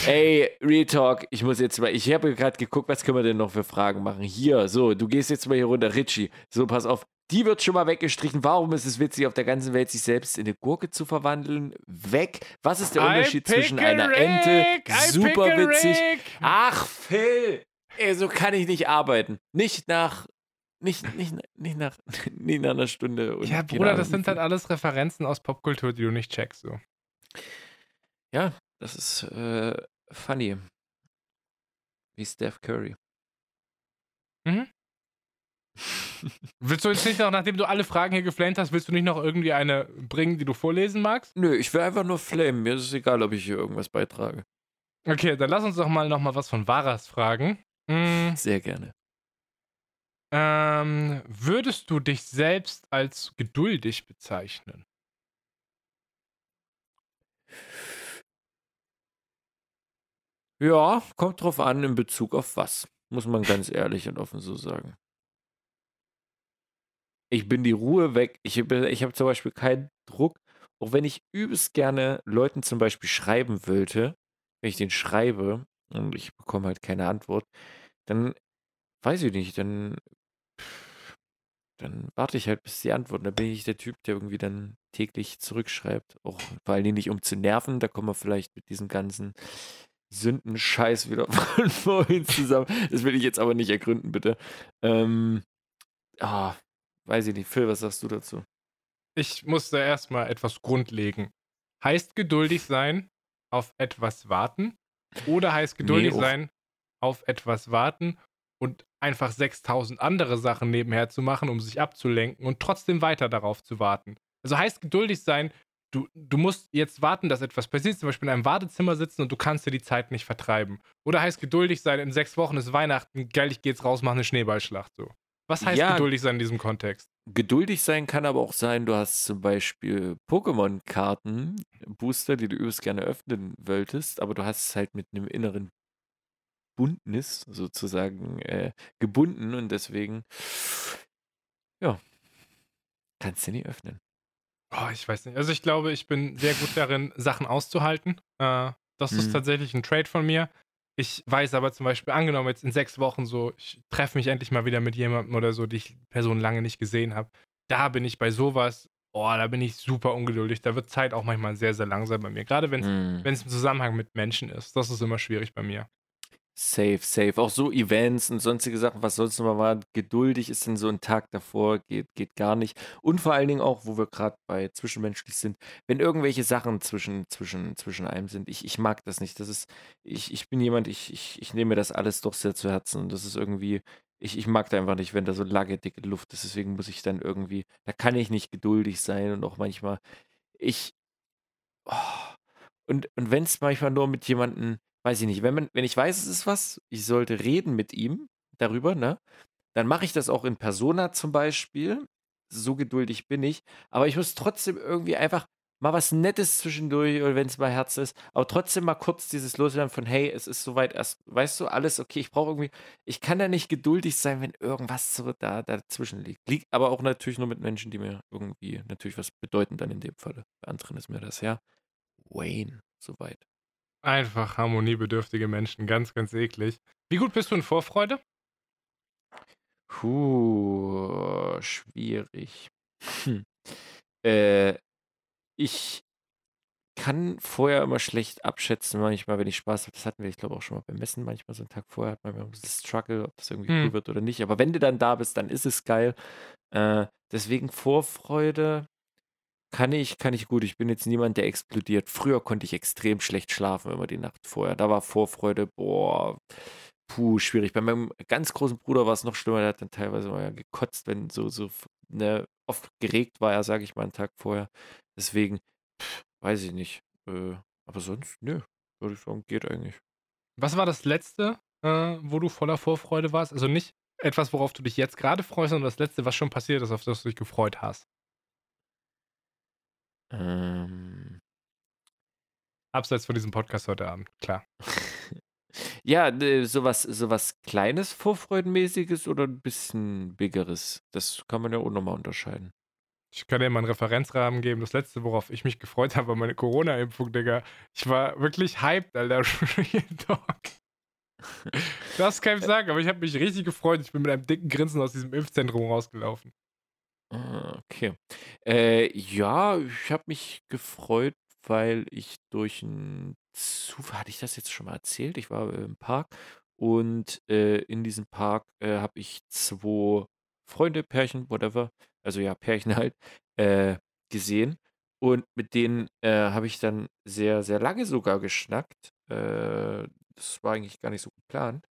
Ey, Real Talk, ich muss jetzt mal, ich habe gerade geguckt, was können wir denn noch für Fragen machen. Hier, so, du gehst jetzt mal hier runter, Richie. So, pass auf, die wird schon mal weggestrichen. Warum ist es witzig, auf der ganzen Welt sich selbst in eine Gurke zu verwandeln? Weg. Was ist der Unterschied zwischen einer Ente? Super witzig. Ach, Phil. Ey, so kann ich nicht arbeiten. Nicht nach. Nicht, nicht, nicht, nach, nicht nach einer Stunde. ja, Bruder, das sind halt alles Referenzen aus Popkultur, die du nicht checkst. So. Ja, das ist äh, funny. Wie Steph Curry. Mhm. Willst du jetzt nicht noch, nachdem du alle Fragen hier geflamed hast, willst du nicht noch irgendwie eine bringen, die du vorlesen magst? Nö, ich will einfach nur flamen. Mir ist es egal, ob ich hier irgendwas beitrage. Okay, dann lass uns doch mal noch mal was von Varas fragen. Mhm. Sehr gerne. Ähm, würdest du dich selbst als geduldig bezeichnen? Ja, kommt drauf an, in Bezug auf was. Muss man ganz ehrlich und offen so sagen. Ich bin die Ruhe weg. Ich, ich habe zum Beispiel keinen Druck. Auch wenn ich übelst gerne Leuten zum Beispiel schreiben wollte, wenn ich den schreibe und ich bekomme halt keine Antwort, dann weiß ich nicht, dann, dann warte ich halt, bis die antworten. Da bin ich der Typ, der irgendwie dann täglich zurückschreibt. Auch vor allen Dingen nicht um zu nerven, da kommen wir vielleicht mit diesen ganzen Sündenscheiß wieder von vorhin zusammen. Das will ich jetzt aber nicht ergründen, bitte. Ähm, ah, weiß ich nicht. Phil, was sagst du dazu? Ich musste erstmal etwas grundlegen. Heißt geduldig sein, auf etwas warten? Oder heißt geduldig nee, sein, auf etwas warten und einfach 6000 andere Sachen nebenher zu machen, um sich abzulenken und trotzdem weiter darauf zu warten? Also heißt geduldig sein, du, du musst jetzt warten, dass etwas passiert, zum Beispiel in einem Wartezimmer sitzen und du kannst dir die Zeit nicht vertreiben. Oder heißt geduldig sein, in sechs Wochen ist Weihnachten, geil, ich geh jetzt raus, mach eine Schneeballschlacht so. Was heißt ja, geduldig sein in diesem Kontext? Geduldig sein kann aber auch sein, du hast zum Beispiel Pokémon-Karten, Booster, die du übelst gerne öffnen wolltest, aber du hast es halt mit einem inneren Bundnis sozusagen äh, gebunden und deswegen, ja, kannst du nie öffnen. Oh, ich weiß nicht. Also ich glaube, ich bin sehr gut darin, Sachen auszuhalten. Äh, das ist mhm. tatsächlich ein Trade von mir. Ich weiß aber zum Beispiel, angenommen jetzt in sechs Wochen so, ich treffe mich endlich mal wieder mit jemandem oder so, die ich Person lange nicht gesehen habe. Da bin ich bei sowas, oh, da bin ich super ungeduldig. Da wird Zeit auch manchmal sehr, sehr langsam bei mir. Gerade wenn es mhm. im Zusammenhang mit Menschen ist. Das ist immer schwierig bei mir. Safe, safe. Auch so Events und sonstige Sachen, was sonst noch mal geduldig ist denn so ein Tag davor, geht, geht gar nicht. Und vor allen Dingen auch, wo wir gerade bei zwischenmenschlich sind, wenn irgendwelche Sachen zwischen, zwischen, zwischen einem sind. Ich, ich mag das nicht. Das ist, ich, ich bin jemand, ich, ich, ich nehme das alles doch sehr zu Herzen. Und das ist irgendwie, ich, ich mag da einfach nicht, wenn da so lange dicke Luft ist. Deswegen muss ich dann irgendwie, da kann ich nicht geduldig sein und auch manchmal, ich, oh, und, und wenn es manchmal nur mit jemandem weiß ich nicht, wenn man wenn ich weiß, es ist was, ich sollte reden mit ihm darüber, ne? Dann mache ich das auch in Persona zum Beispiel. So geduldig bin ich. Aber ich muss trotzdem irgendwie einfach mal was Nettes zwischendurch oder wenn es mal Herz ist, aber trotzdem mal kurz dieses Loswerden von, hey, es ist soweit erst, weißt du, alles okay, ich brauche irgendwie, ich kann ja nicht geduldig sein, wenn irgendwas so da, dazwischen liegt. Liegt aber auch natürlich nur mit Menschen, die mir irgendwie natürlich was bedeuten dann in dem Falle. Bei anderen ist mir das ja Wayne soweit. Einfach harmoniebedürftige Menschen, ganz, ganz eklig. Wie gut bist du in Vorfreude? Puh, schwierig. Hm. Äh, ich kann vorher immer schlecht abschätzen, manchmal, wenn ich Spaß habe. Das hatten wir, ich glaube, auch schon mal beim Messen manchmal so einen Tag vorher, hat man immer ein bisschen Struggle, ob das irgendwie cool Hm. wird oder nicht. Aber wenn du dann da bist, dann ist es geil. Äh, deswegen Vorfreude kann ich, kann ich gut. Ich bin jetzt niemand, der explodiert. Früher konnte ich extrem schlecht schlafen, immer die Nacht vorher. Da war Vorfreude, boah, puh, schwierig. Bei meinem ganz großen Bruder war es noch schlimmer. Der hat dann teilweise mal gekotzt, wenn so, so, ne, oft geregt war er, sage ich mal, einen Tag vorher. Deswegen, pff, weiß ich nicht. Äh, aber sonst, nö, würde ich sagen, geht eigentlich. Was war das letzte, äh, wo du voller Vorfreude warst? Also nicht etwas, worauf du dich jetzt gerade freust, sondern das letzte, was schon passiert ist, auf das du dich gefreut hast. Ähm. Abseits von diesem Podcast heute Abend, klar. Ja, ne, sowas, sowas Kleines, Vorfreudenmäßiges oder ein bisschen Biggeres. Das kann man ja auch nochmal unterscheiden. Ich kann dir mal einen Referenzrahmen geben. Das letzte, worauf ich mich gefreut habe, war meine Corona-Impfung, Digga. Ich war wirklich hyped, Alter. Das kann ich sagen, aber ich habe mich richtig gefreut. Ich bin mit einem dicken Grinsen aus diesem Impfzentrum rausgelaufen. Ah, okay. Äh, ja, ich habe mich gefreut, weil ich durch einen Zufall, hatte ich das jetzt schon mal erzählt? Ich war im Park und äh, in diesem Park äh, habe ich zwei Freunde, Pärchen, whatever, also ja, Pärchen halt, äh, gesehen. Und mit denen äh, habe ich dann sehr, sehr lange sogar geschnackt. Äh, das war eigentlich gar nicht so geplant.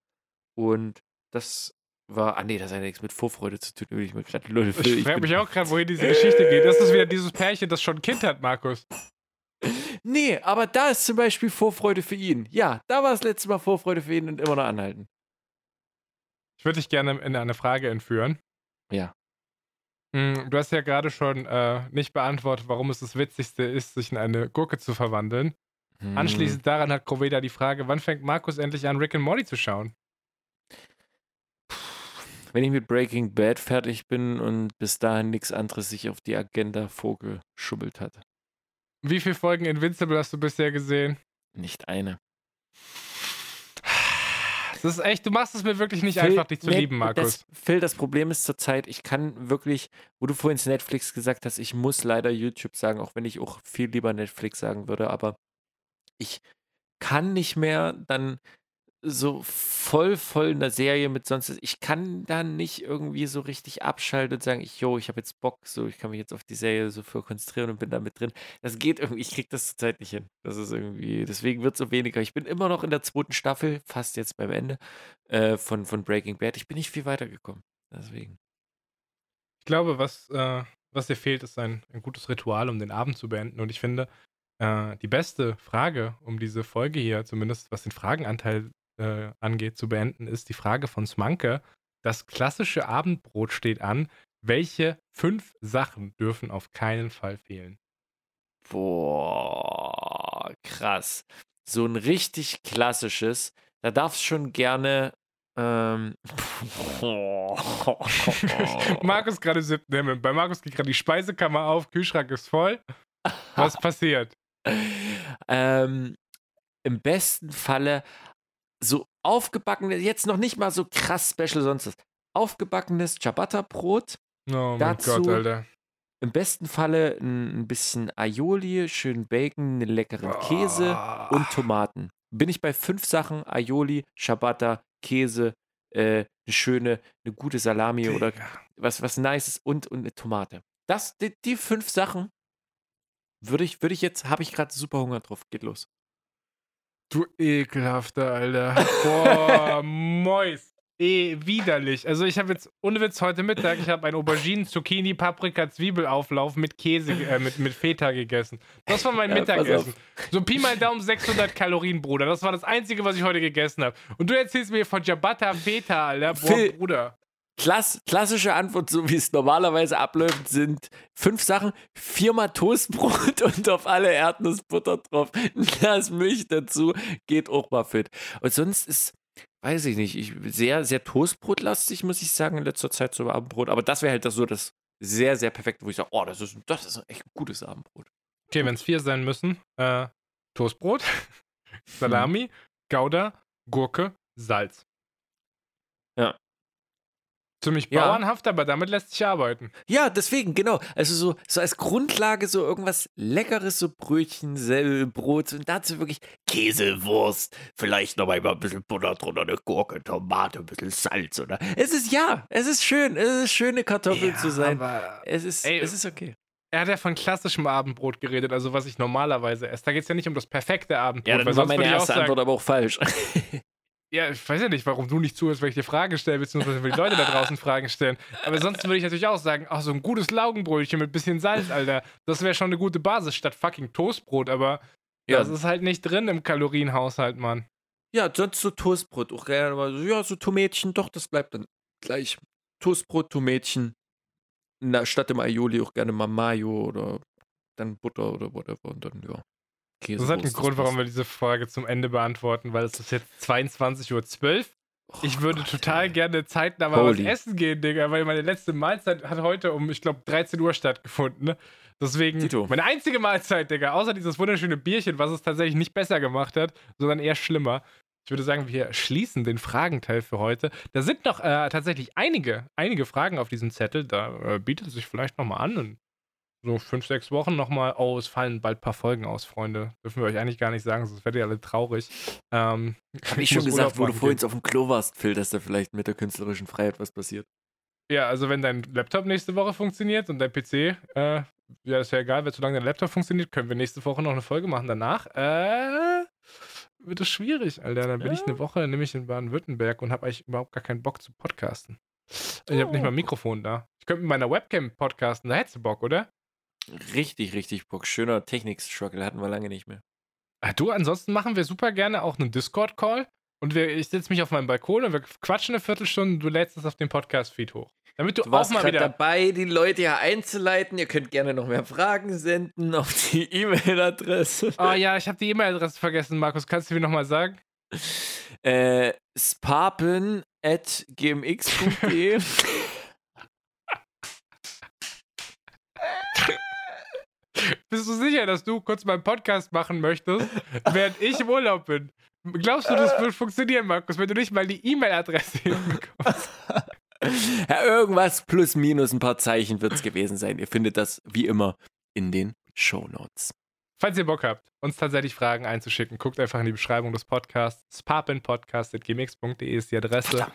Und das war, ah nee, das hat ja nichts mit Vorfreude zu tun, ich mir gerade Leute Ich frage mich auch gerade, wohin diese Geschichte geht. Das ist wieder dieses Pärchen, das schon ein Kind hat, Markus. Nee, aber da ist zum Beispiel Vorfreude für ihn. Ja, da war das letzte Mal Vorfreude für ihn und immer noch anhalten. Ich würde dich gerne in eine Frage entführen. Ja. Hm, Du hast ja gerade schon äh, nicht beantwortet, warum es das Witzigste ist, sich in eine Gurke zu verwandeln. Hm. Anschließend daran hat Kroveda die Frage, wann fängt Markus endlich an, Rick and Morty zu schauen? Wenn ich mit Breaking Bad fertig bin und bis dahin nichts anderes sich auf die Agenda vorgeschubbelt hat. Wie viele Folgen Invincible hast du bisher gesehen? Nicht eine. Das ist echt, du machst es mir wirklich nicht Phil, einfach, dich zu nee, lieben, Markus. Das, Phil, das Problem ist zurzeit, ich kann wirklich, wo du vorhin Netflix gesagt hast, ich muss leider YouTube sagen, auch wenn ich auch viel lieber Netflix sagen würde, aber ich kann nicht mehr dann so voll, voll in der Serie mit sonst, ich kann dann nicht irgendwie so richtig abschalten und sagen, ich, yo, ich habe jetzt Bock, so, ich kann mich jetzt auf die Serie so für konzentrieren und bin da mit drin. Das geht irgendwie, ich krieg das zurzeit nicht hin. Das ist irgendwie, deswegen wird es so weniger. Ich bin immer noch in der zweiten Staffel, fast jetzt beim Ende, äh, von, von Breaking Bad. Ich bin nicht viel weitergekommen. Deswegen. Ich glaube, was, äh, was dir fehlt, ist ein, ein gutes Ritual, um den Abend zu beenden. Und ich finde, äh, die beste Frage, um diese Folge hier, zumindest was den Fragenanteil äh, angeht, zu beenden, ist die Frage von Smanke. Das klassische Abendbrot steht an. Welche fünf Sachen dürfen auf keinen Fall fehlen? Boah, krass. So ein richtig klassisches, da darf es schon gerne. Ähm, Markus gerade siebten Himmel. Bei Markus geht gerade die Speisekammer auf, Kühlschrank ist voll. Was passiert? ähm, Im besten Falle so aufgebackenes, jetzt noch nicht mal so krass special sonst was. Aufgebackenes Ciabatta-Brot. Oh Dazu Gott, Alter. Im besten Falle ein, bisschen Aioli, schön Bacon, einen leckeren Käse Ah. und Tomaten. Bin ich bei fünf Sachen: Aioli, Ciabatta, Käse, äh, eine schöne, eine gute Salami oder Digga. was, was Nices und, und eine Tomate. Das, die, die fünf Sachen würde ich, würde ich jetzt, habe ich gerade super Hunger drauf. Geht los. Du ekelhafter, Alter. Boah, Mois. Eh, widerlich. Also ich habe jetzt, ohne Witz, heute Mittag, ich habe einen Auberginen, Zucchini, Paprika, Zwiebelauflauf mit Käse, äh, mit, mit Feta gegessen. Das war mein Ja, Mittagessen. So Pi mal Daumen 600 Kalorien, Bruder. Das war das Einzige, was ich heute gegessen habe. Und du erzählst mir von Ciabatta Feta, Alter. Boah, Phil. Bruder. Klass, klassische Antwort, so wie es normalerweise abläuft, sind fünf Sachen: viermal Toastbrot und auf alle Erdnussbutter drauf. Das Milch dazu geht auch mal fit. Und sonst ist, weiß ich nicht, ich, sehr, sehr Toastbrotlastig, muss ich sagen, in letzter Zeit so Abendbrot. Aber das wäre halt das so das sehr, sehr perfekte, wo ich sage: Oh, das ist, das ist echt ein gutes Abendbrot. Okay, wenn es vier sein müssen, äh, Toastbrot, Salami, Gouda, Gurke, Salz. Ja. Ziemlich bauernhaft, ja. aber damit lässt sich arbeiten. Ja, deswegen, genau. Also so, so als Grundlage so irgendwas Leckeres, so Brötchen, Brot und dazu wirklich Käse, Wurst, vielleicht noch mal ein bisschen Butter drunter, eine Gurke, Tomate, ein bisschen Salz, oder? Es ist ja, es ist schön, es ist schöne Kartoffeln ja, zu sein. Aber, es ist, ey, es ist okay. Er hat ja von klassischem Abendbrot geredet, also was ich normalerweise esse. Da geht es ja nicht um das perfekte Abendbrot. Ja, dann war meine erste sagen, Antwort aber auch falsch. Ja, ich weiß ja nicht, warum du nicht zuhörst, wenn ich dir Fragen stelle, beziehungsweise wenn die Leute da draußen Fragen stellen. Aber sonst würde ich natürlich auch sagen, ach, so ein gutes Laugenbrötchen mit bisschen Salz, Alter. Das wäre schon eine gute Basis statt fucking Toastbrot, aber ja. das ist halt nicht drin im Kalorienhaushalt, Mann. Ja, sonst so Toastbrot. Auch gerne mal so, ja, so Tomätchen, doch, das bleibt dann gleich. Toastbrot, Tomätchen. Na, statt dem Aioli auch gerne mal Mayo oder dann Butter oder whatever und dann, ja. Käse das hat einen Grund, warum wir diese Frage zum Ende beantworten, weil es ist jetzt 22.12 Uhr. Oh ich würde Gott, total ey. gerne zeitnah mal Holy. was essen gehen, Digga, weil meine letzte Mahlzeit hat heute um, ich glaube, 13 Uhr stattgefunden. Ne? Deswegen, Tito. meine einzige Mahlzeit, Digga, außer dieses wunderschöne Bierchen, was es tatsächlich nicht besser gemacht hat, sondern eher schlimmer. Ich würde sagen, wir schließen den Fragenteil für heute. Da sind noch äh, tatsächlich einige, einige Fragen auf diesem Zettel. Da äh, bietet es sich vielleicht nochmal an. Und so fünf, sechs Wochen nochmal, oh, es fallen bald ein paar Folgen aus, Freunde. Dürfen wir euch eigentlich gar nicht sagen, sonst werdet ihr alle traurig. Ähm, Hab ich schon gesagt, wo du vorhin auf dem Klo warst, Phil, dass da vielleicht mit der künstlerischen Freiheit was passiert. Ja, also wenn dein Laptop nächste Woche funktioniert und dein PC, äh, ja, ist ja egal, wer solange dein Laptop funktioniert, können wir nächste Woche noch eine Folge machen. Danach, äh, wird es schwierig, Alter. Dann bin ja. ich eine Woche nämlich in Baden-Württemberg und habe eigentlich überhaupt gar keinen Bock zu podcasten. Ich habe nicht mal ein oh. Mikrofon da. Ich könnte mit meiner Webcam podcasten, da hättest du Bock, oder? Richtig, richtig Bock. Schöner Technik-Struggle hatten wir lange nicht mehr. Ach, du, ansonsten machen wir super gerne auch einen Discord-Call. Und wir, ich setze mich auf meinen Balkon und wir quatschen eine Viertelstunde und du lädst es auf den Podcast-Feed hoch. Damit du, du warst auch mal wieder dabei, die Leute hier einzuleiten. Ihr könnt gerne noch mehr Fragen senden auf die E-Mail-Adresse. Oh ja, ich habe die E-Mail-Adresse vergessen, Markus. Kannst du mir nochmal sagen? Äh, spapen.gmx.de Bist du sicher, dass du kurz meinen Podcast machen möchtest, während ich im Urlaub bin? Glaubst du, das wird funktionieren, Markus, wenn du nicht mal die E-Mail-Adresse hinbekommst? ja, irgendwas plus minus ein paar Zeichen wird es gewesen sein. Ihr findet das wie immer in den Show Notes. Falls ihr Bock habt, uns tatsächlich Fragen einzuschicken, guckt einfach in die Beschreibung des Podcasts. sparpinpodcast.gmx.de ist die Adresse.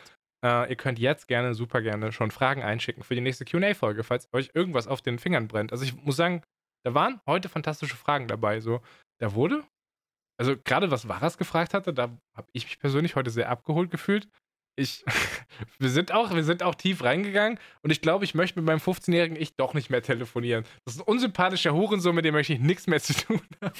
Äh, ihr könnt jetzt gerne, super gerne schon Fragen einschicken für die nächste QA-Folge, falls euch irgendwas auf den Fingern brennt. Also ich muss sagen, da waren heute fantastische Fragen dabei. So, da wurde, also gerade was Varas gefragt hatte, da habe ich mich persönlich heute sehr abgeholt gefühlt. Ich, wir sind auch, wir sind auch tief reingegangen und ich glaube, ich möchte mit meinem 15-jährigen Ich doch nicht mehr telefonieren. Das ist ein unsympathischer Hurensohn, mit dem möchte ich nichts mehr zu tun haben.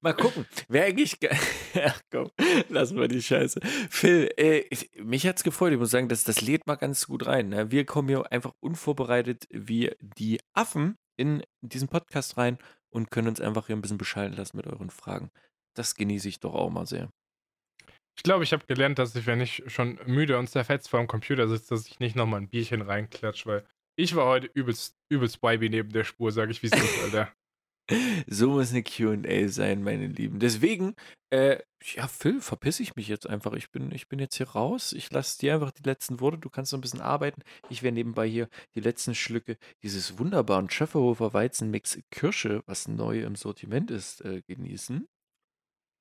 Mal gucken. Wäre eigentlich. Ach komm, lassen wir die Scheiße. Phil, äh, mich hat's gefreut. Ich muss sagen, das, das lädt mal ganz gut rein. Ne? Wir kommen hier einfach unvorbereitet wie die Affen in diesen Podcast rein und können uns einfach hier ein bisschen bescheiden lassen mit euren Fragen. Das genieße ich doch auch mal sehr. Ich glaube, ich habe gelernt, dass ich, wenn ich schon müde und zerfetzt vor dem Computer sitze, dass ich nicht nochmal ein Bierchen reinklatsche, weil ich war heute übelst, übelst Wibey neben der Spur, sage ich, wie es ist, Alter. So muss eine QA sein, meine Lieben. Deswegen, äh, ja, Phil, verpiss ich mich jetzt einfach. Ich bin, ich bin jetzt hier raus. Ich lasse dir einfach die letzten Worte. Du kannst noch ein bisschen arbeiten. Ich werde nebenbei hier die letzten Schlücke dieses wunderbaren Schöfferhofer Weizenmix Kirsche, was neu im Sortiment ist, äh, genießen.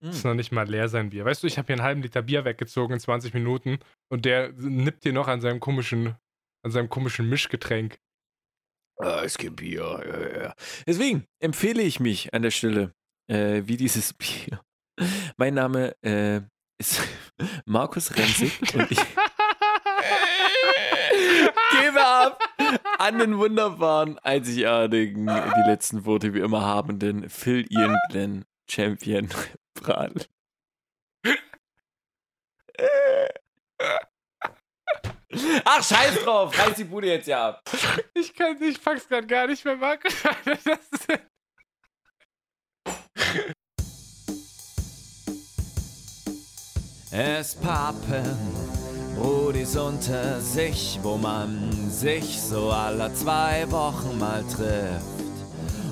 Das ist noch nicht mal leer sein Bier. Weißt du, ich habe hier einen halben Liter Bier weggezogen in 20 Minuten und der nippt hier noch an seinem komischen, an seinem komischen Mischgetränk. Ah, es gibt Bier. Ja, ja. Deswegen empfehle ich mich an der Stelle äh, wie dieses Bier. Mein Name äh, ist Markus Renzig und ich gebe ab an den wunderbaren, einzigartigen, die letzten Worte wie immer habenden Phil Ian Glenn Champion Bral. Ach, scheiß drauf, reiß die Bude jetzt ja ab. Ich kann ich pack's grad gar nicht mehr, Markus. Es pappen Brudis unter sich, wo man sich so alle zwei Wochen mal trifft